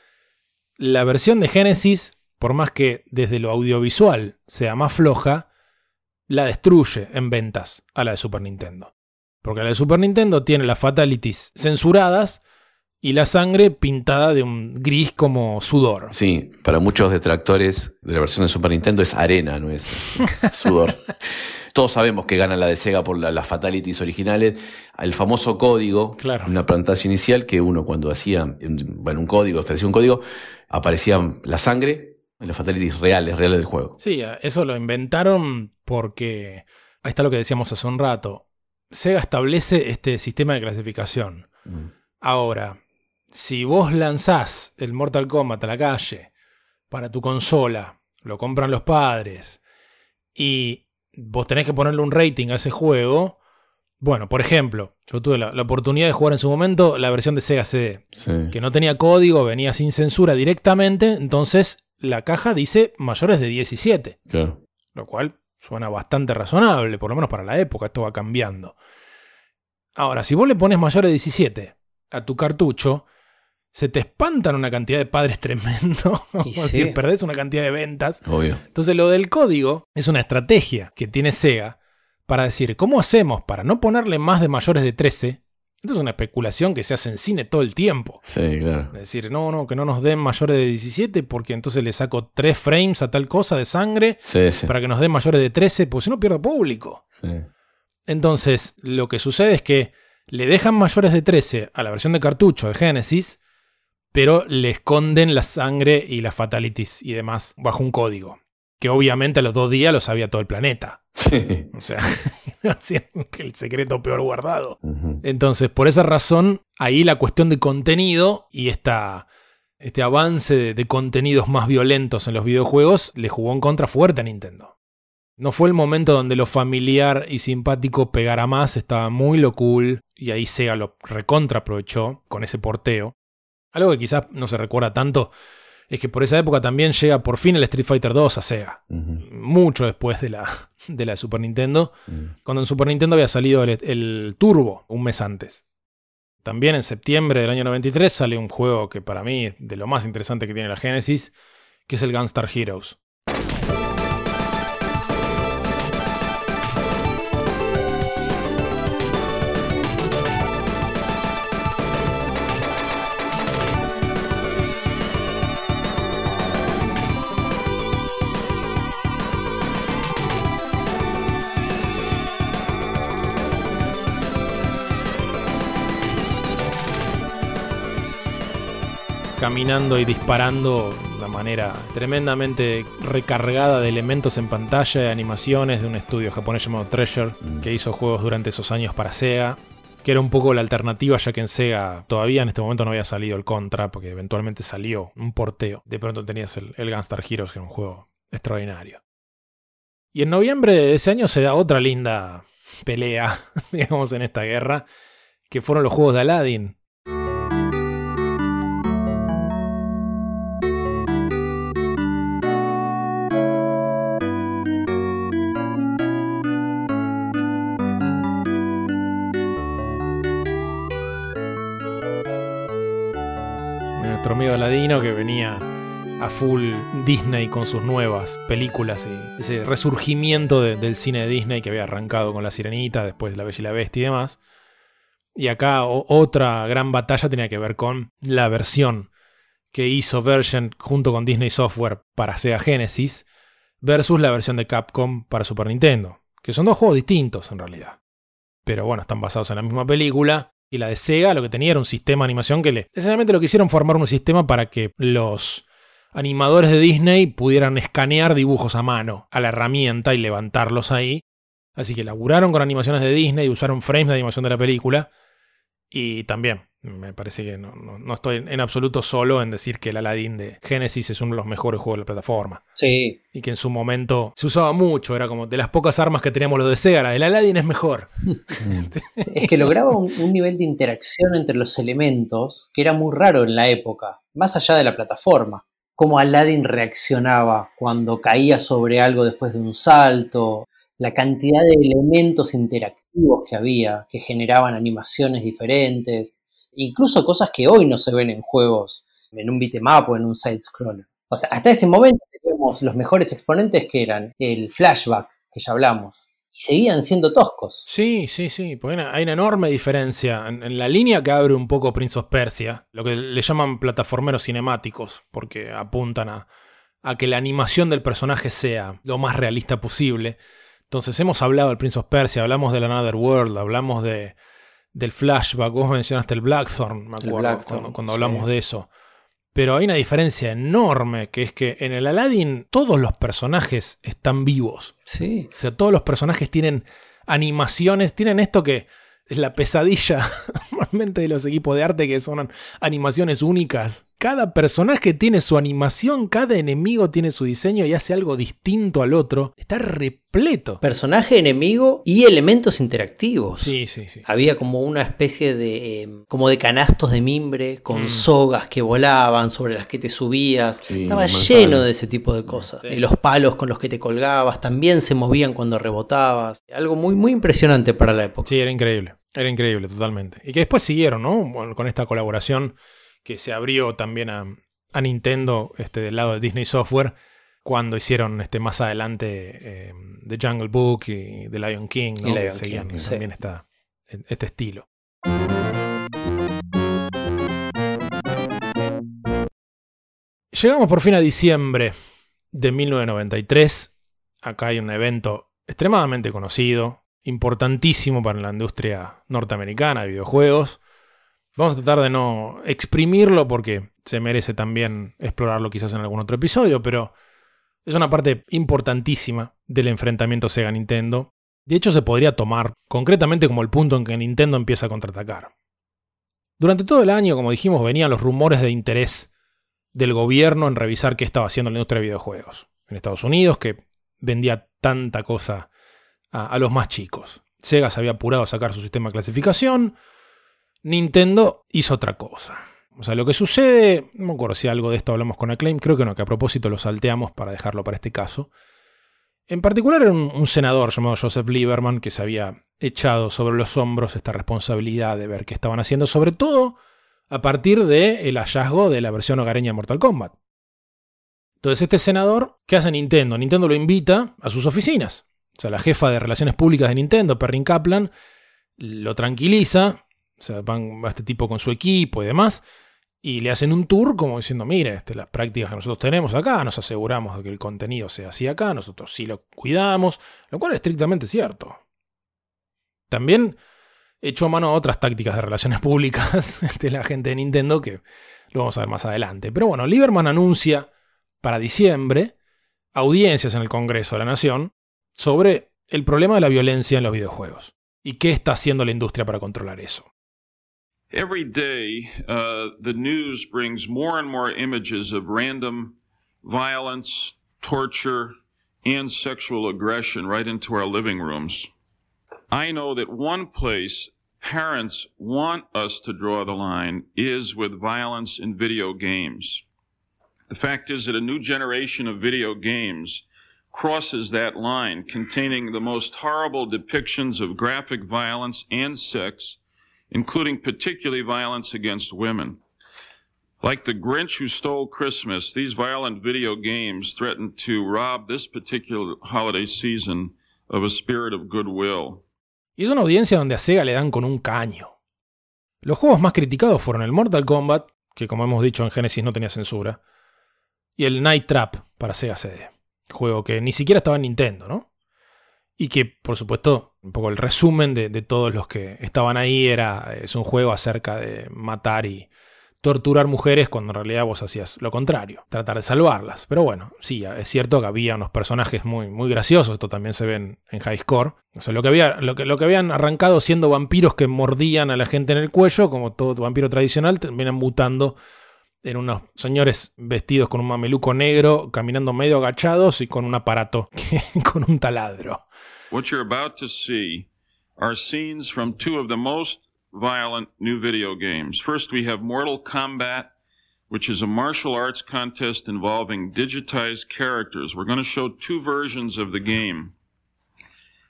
la versión de Genesis, por más que desde lo audiovisual sea más floja, la destruye en ventas a la de Super Nintendo. Porque la de Super Nintendo tiene las fatalities censuradas y la sangre pintada de un gris como sudor. Sí, para muchos detractores de la versión de Super Nintendo es arena, no es sudor. Todos sabemos que gana la de Sega por la- las fatalities originales. El famoso código, Claro. una pantalla inicial que uno cuando hacía bueno, un código, establecía un código, aparecían la sangre y las fatalities reales, reales del juego. Sí, eso lo inventaron porque ahí está lo que decíamos hace un rato. Sega establece este sistema de clasificación. Ahora, si vos lanzás el Mortal Kombat a la calle para tu consola, lo compran los padres y vos tenés que ponerle un rating a ese juego. Bueno, por ejemplo, yo tuve la, la oportunidad de jugar en su momento la versión de Sega CD, Sí. que no tenía código, venía sin censura directamente, entonces la caja dice mayores de 17 Claro. lo cual suena bastante razonable, por lo menos para la época, esto va cambiando. Ahora, si vos le pones mayor de 17 a tu cartucho, se te espantan una cantidad de padres tremendo, sí. decir, perdés una cantidad de ventas. Obvio. Entonces lo del código es una estrategia que tiene Sega para decir, ¿cómo hacemos para no ponerle más de mayores de 13? Esto es una especulación que se hace en cine todo el tiempo. Sí, claro. Es decir, no, no, que no nos den mayores de 17 porque entonces le saco 3 frames a tal cosa de sangre Sí, sí. para que nos den mayores de 13, porque si no pierdo público. sí. Entonces, lo que sucede es que le dejan mayores de 13 a la versión de cartucho de Genesis, pero le esconden la sangre y las fatalities y demás bajo un código. Que obviamente a los dos días lo sabía todo el planeta. Sí. O sea, el secreto peor guardado. Entonces, por esa razón, ahí la cuestión de contenido y esta, este avance de, de contenidos más violentos en los videojuegos le jugó en contra fuerte a Nintendo. No fue el momento donde lo familiar y simpático pegara más, estaba muy lo cool, y ahí Sega lo recontra aprovechó con ese porteo. Algo que quizás no se recuerda tanto es que por esa época también llega por fin el Street Fighter 2 a Sega. Mucho después de la, de la Super Nintendo cuando en Super Nintendo había salido el, el Turbo un mes antes. También en septiembre del año 93 sale un juego que para mí es de lo más interesante que tiene la Genesis, que es el Gunstar Heroes. Caminando y disparando de una manera tremendamente recargada de elementos en pantalla y animaciones de un estudio japonés llamado Treasure, que hizo juegos durante esos años para Sega, que era un poco la alternativa ya que en Sega todavía en este momento no había salido el Contra, porque eventualmente salió un porteo. De pronto tenías el, el Gunstar Heroes, que era un juego extraordinario. Y en noviembre de ese año se da otra linda pelea, digamos, en esta guerra, que fueron los juegos de Aladdin, nuestro amigo Aladino que venía a full Disney con sus nuevas películas y ese resurgimiento de- del cine de Disney que había arrancado con La Sirenita, después La Bella y la Bestia y demás. Y acá otra gran batalla tenía que ver con la versión que hizo Version junto con Disney Software para Sega Genesis versus la versión de Capcom para Super Nintendo, que son dos juegos distintos en realidad. Pero bueno, están basados en la misma película. Y la de Sega lo que tenía era un sistema de animación que le... Esencialmente lo que hicieron formar un sistema para que los animadores de Disney pudieran escanear dibujos a mano a la herramienta y levantarlos ahí. Así que laburaron con animaciones de Disney y usaron frames de animación de la película. Y también, me parece que no, no- no estoy en absoluto solo en decir que el Aladdin de Genesis es uno de los mejores juegos de la plataforma. Sí. Y que en su momento se usaba mucho, era como de las pocas armas que teníamos los de Sega, del Aladdin es mejor. Es que lograba un, un nivel de interacción entre los elementos que era muy raro en la época, más allá de la plataforma. Cómo Aladdin reaccionaba cuando caía sobre algo después de un salto, la cantidad de elementos interactivos que había, que generaban animaciones diferentes, incluso cosas que hoy no se ven en juegos, en un beatmap o en un side-scroller. O sea, hasta ese momento teníamos los mejores exponentes que eran el flashback, que ya hablamos, y seguían siendo toscos. Sí, sí, sí, porque hay una, enorme diferencia en, la línea que abre un poco Prince of Persia, lo que le llaman plataformeros cinemáticos, porque apuntan a, a que la animación del personaje sea lo más realista posible. Entonces hemos hablado del Prince of Persia, hablamos del Another World, hablamos de, del flashback, vos mencionaste el Blackthorn, me acuerdo, Blackthorn, cuando, cuando sí. hablamos de eso. Pero hay una diferencia enorme, que es que en el Aladdin todos los personajes están vivos. Sí. O sea, todos los personajes tienen animaciones, tienen esto que es la pesadilla normalmente de los equipos de arte, que son animaciones únicas. Cada personaje tiene su animación, cada enemigo tiene su diseño y hace algo distinto al otro. Está repleto. Personaje enemigo y elementos interactivos. Sí, sí, sí. Había como una especie de eh, como de canastos de mimbre con Mm. sogas que volaban sobre las que te subías. Sí, Estaba lleno de ese tipo de cosas. Y los palos con los que te colgabas también se movían cuando rebotabas. Algo muy muy impresionante para la época. Sí, era increíble. Era increíble, totalmente. Y que después siguieron, ¿no? Bueno, con esta colaboración que se abrió también a, a Nintendo este, del lado de Disney Software cuando hicieron este, más adelante eh, The Jungle Book y The Lion King, ¿no? Y que Lion seguían King, sí. también esta- este estilo. Llegamos por fin a diciembre de 1993. Acá hay un evento extremadamente conocido, importantísimo para la industria norteamericana de videojuegos. Vamos a tratar de no exprimirlo porque se merece también explorarlo quizás en algún otro episodio, pero es una parte importantísima del enfrentamiento Sega-Nintendo. De hecho, se podría tomar concretamente como el punto en que Nintendo empieza a contraatacar. Durante todo el año, como dijimos, venían los rumores de interés del gobierno en revisar qué estaba haciendo la industria de videojuegos. En Estados Unidos, que vendía tanta cosa a, los más chicos. Sega se había apurado a sacar su sistema de clasificación. Nintendo hizo otra cosa. O sea, lo que sucede, no me acuerdo si algo de esto hablamos con Acclaim, creo que no, que a propósito lo salteamos para dejarlo para este caso. En particular era un, senador llamado Joseph Lieberman que se había echado sobre los hombros esta responsabilidad de ver qué estaban haciendo, sobre todo a partir del hallazgo de la versión hogareña de Mortal Kombat. Entonces este senador, ¿qué hace Nintendo? Nintendo lo invita a sus oficinas. O sea, la jefa de relaciones públicas de Nintendo, Perrin Kaplan, lo tranquiliza. O sea, van a este tipo con su equipo y demás. Y le hacen un tour como diciendo, mire, este, las prácticas que nosotros tenemos acá, nos aseguramos de que el contenido sea así acá, nosotros sí lo cuidamos, lo cual es estrictamente cierto. También echó mano a otras tácticas de relaciones públicas de la gente de Nintendo que lo vamos a ver más adelante. Pero bueno, Lieberman anuncia para diciembre audiencias en el Congreso de la Nación sobre el problema de la violencia en los videojuegos y qué está haciendo la industria para controlar eso. Every day, uh, the news brings more and more images of random violence, torture, and sexual aggression right into our living rooms. I know that one place parents want us to draw the line is with violence in video games. The fact is that a new generation of video games crosses that line, containing the most horrible depictions of graphic violence and sex, including particularly violence against women. Like the Grinch who stole Christmas, these violent video games threaten to rob this particular holiday season of a spirit of goodwill. Y es una audiencia donde a Sega le dan con un caño. Los juegos más criticados fueron el Mortal Kombat, que como hemos dicho en Genesis no tenía censura, y el Night Trap para Sega CD. Juego que ni siquiera estaba en Nintendo, ¿no? Y que, por supuesto, un poco el resumen de, todos los que estaban ahí era, es un juego acerca de matar y torturar mujeres cuando en realidad vos hacías lo contrario, tratar de salvarlas. Pero bueno, sí, es cierto que había unos personajes muy, muy graciosos, esto también se ve en, en High Score. O sea, lo que, había, lo, que, lo que habían arrancado siendo vampiros que mordían a la gente en el cuello, como todo vampiro tradicional, terminan mutando en unos señores vestidos con un mameluco negro, caminando medio agachados y con un aparato, con un taladro. What you're about to see are scenes from two of the most violent new video games. First, we have Mortal Kombat, which is a martial arts contest involving digitized characters. We're going to show two versions of the game.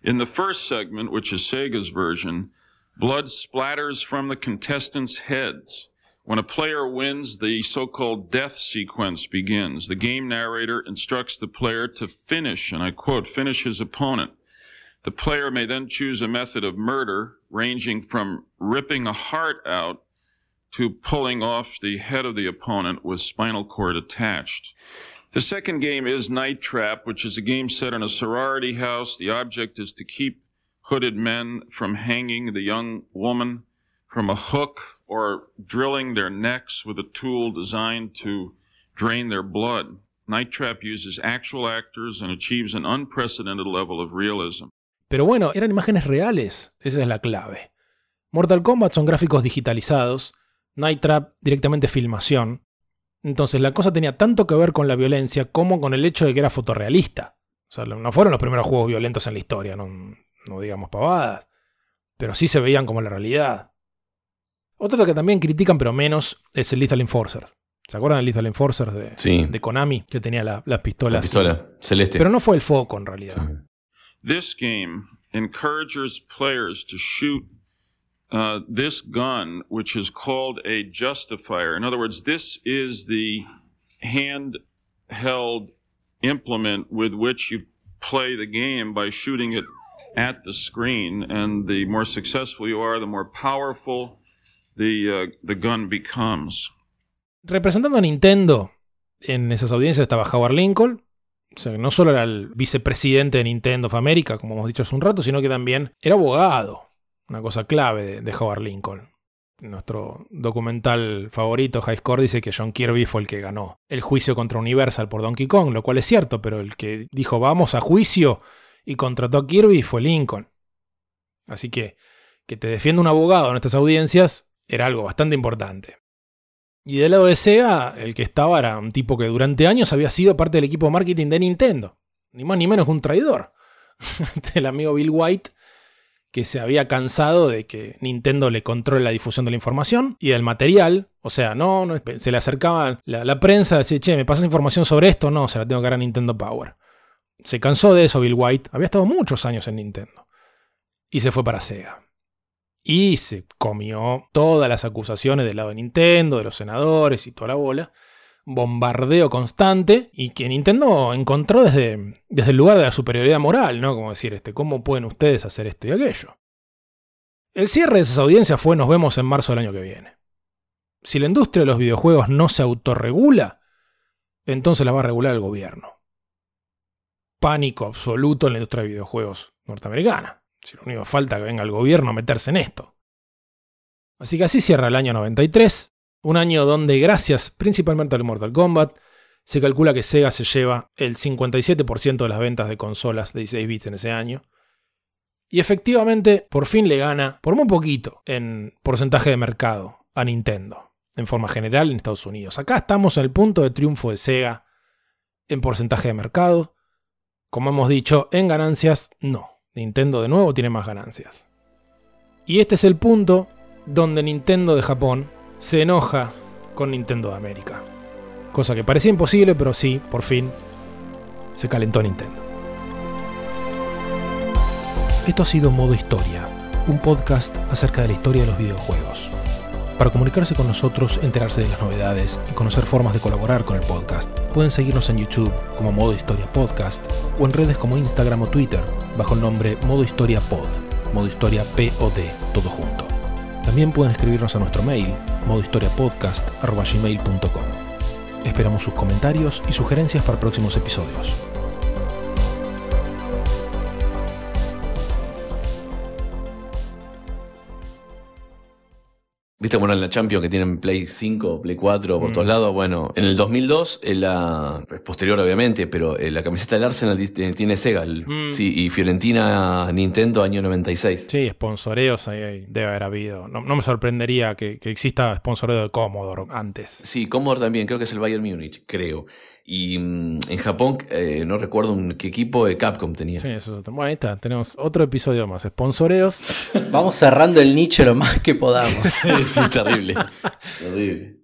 In the first segment, which is Sega's version, blood splatters from the contestants' heads. When a player wins, the so-called death sequence begins. The game narrator instructs the player to finish, and I quote, finish his opponent. The player may then choose a method of murder ranging from ripping a heart out to pulling off the head of the opponent with spinal cord attached. The second game is Night Trap, which is a game set in a sorority house. The object is to keep hooded men from hanging the young woman from a hook or drilling their necks with a tool designed to drain their blood. Night Trap uses actual actors and achieves an unprecedented level of realism. Pero bueno, eran imágenes reales, esa es la clave. Mortal Kombat son gráficos digitalizados, Night Trap directamente filmación. Entonces la cosa tenía tanto que ver con la violencia como con el hecho de que era fotorrealista. O sea, no fueron los primeros juegos violentos en la historia, no, no digamos pavadas. Pero sí se veían como la realidad. Otro que también critican, pero menos, es el Lethal Enforcer. ¿Se acuerdan del Lethal Enforcer de, Sí. de Konami? Que tenía la- las pistolas. La pistola celeste. Pero no fue el foco en realidad. This game encourages players to shoot uh, this gun, which is called a justifier. In other words, this is the handheld implement with which you play the game by shooting it at the screen. And the more successful you are, the more powerful the uh, the gun becomes. Representando a Nintendo en esas audiencias estaba Howard Lincoln. O sea, no solo era el vicepresidente de Nintendo of America, como hemos dicho hace un rato, sino que también era abogado. Una cosa clave de, de Howard Lincoln. Nuestro documental favorito, High Score, dice que John Kirby fue el que ganó el juicio contra Universal por Donkey Kong, lo cual es cierto, pero el que dijo vamos a juicio y contrató a Kirby fue Lincoln. Así que que te defienda un abogado en estas audiencias era algo bastante importante. Y del lado de Sega, el que estaba era un tipo que durante años había sido parte del equipo de marketing de Nintendo. Ni más ni menos que un traidor. el amigo Bill White, que se había cansado de que Nintendo le controle la difusión de la información y del material. O sea, no, se le acercaba la, la prensa a decir, che, ¿me pasas información sobre esto? No, se la tengo que dar a Nintendo Power. Se cansó de eso Bill White. Había estado muchos años en Nintendo. Y se fue para Sega. Y se comió todas las acusaciones del lado de Nintendo, de los senadores y toda la bola. bombardeo constante y que Nintendo encontró desde, desde el lugar de la superioridad moral, ¿no? Como decir, este, ¿cómo pueden ustedes hacer esto y aquello? El cierre de esas audiencias fue nos vemos en marzo del año que viene. Si la industria de los videojuegos no se autorregula, entonces la va a regular el gobierno. Pánico absoluto en la industria de videojuegos norteamericana. Si lo único que falta que venga el gobierno a meterse en esto. Así que así cierra el año 93, un año donde gracias principalmente al Mortal Kombat, se calcula que Sega se lleva el 57% de las ventas de consolas de 16 bits en ese año. Y efectivamente, por fin le gana, por muy poquito, en porcentaje de mercado a Nintendo, en forma general en Estados Unidos. Acá estamos en el punto de triunfo de Sega en porcentaje de mercado. Como hemos dicho, en ganancias, no. Nintendo de nuevo tiene más ganancias. Y este es el punto donde Nintendo de Japón se enoja con Nintendo de América. Cosa que parecía imposible, pero sí, por fin, se calentó Nintendo. Esto ha sido Modo Historia, un podcast acerca de la historia de los videojuegos. Para comunicarse con nosotros, enterarse de las novedades y conocer formas de colaborar con el podcast, pueden seguirnos en YouTube como Modo Historia Podcast o en redes como Instagram o Twitter bajo el nombre Modo Historia Pod, Modo Historia POD, todo junto. También pueden escribirnos a nuestro mail, modohistoriapodcast.gmail.com. Esperamos sus comentarios y sugerencias para próximos episodios. ¿Viste era en la Champions que tienen Play 5, Play 4 por todos lados? Bueno, en el 2002, en la, es posterior obviamente, pero eh, la camiseta del Arsenal eh, tiene Sega. Mm. Sí, y Fiorentina Nintendo año 96. Sí, sponsoreos ahí, ahí debe haber habido. No, no me sorprendería que, que exista sponsoreo de Commodore antes. Sí, Commodore también, creo que es el Bayern Múnich, creo. Y mm, en Japón, eh, no recuerdo un, qué equipo de Capcom tenía. Sí, eso es otro. Bueno, ahí está, tenemos otro episodio más. Sponsoreos. Vamos cerrando el nicho lo más que podamos. sí, terrible. terrible.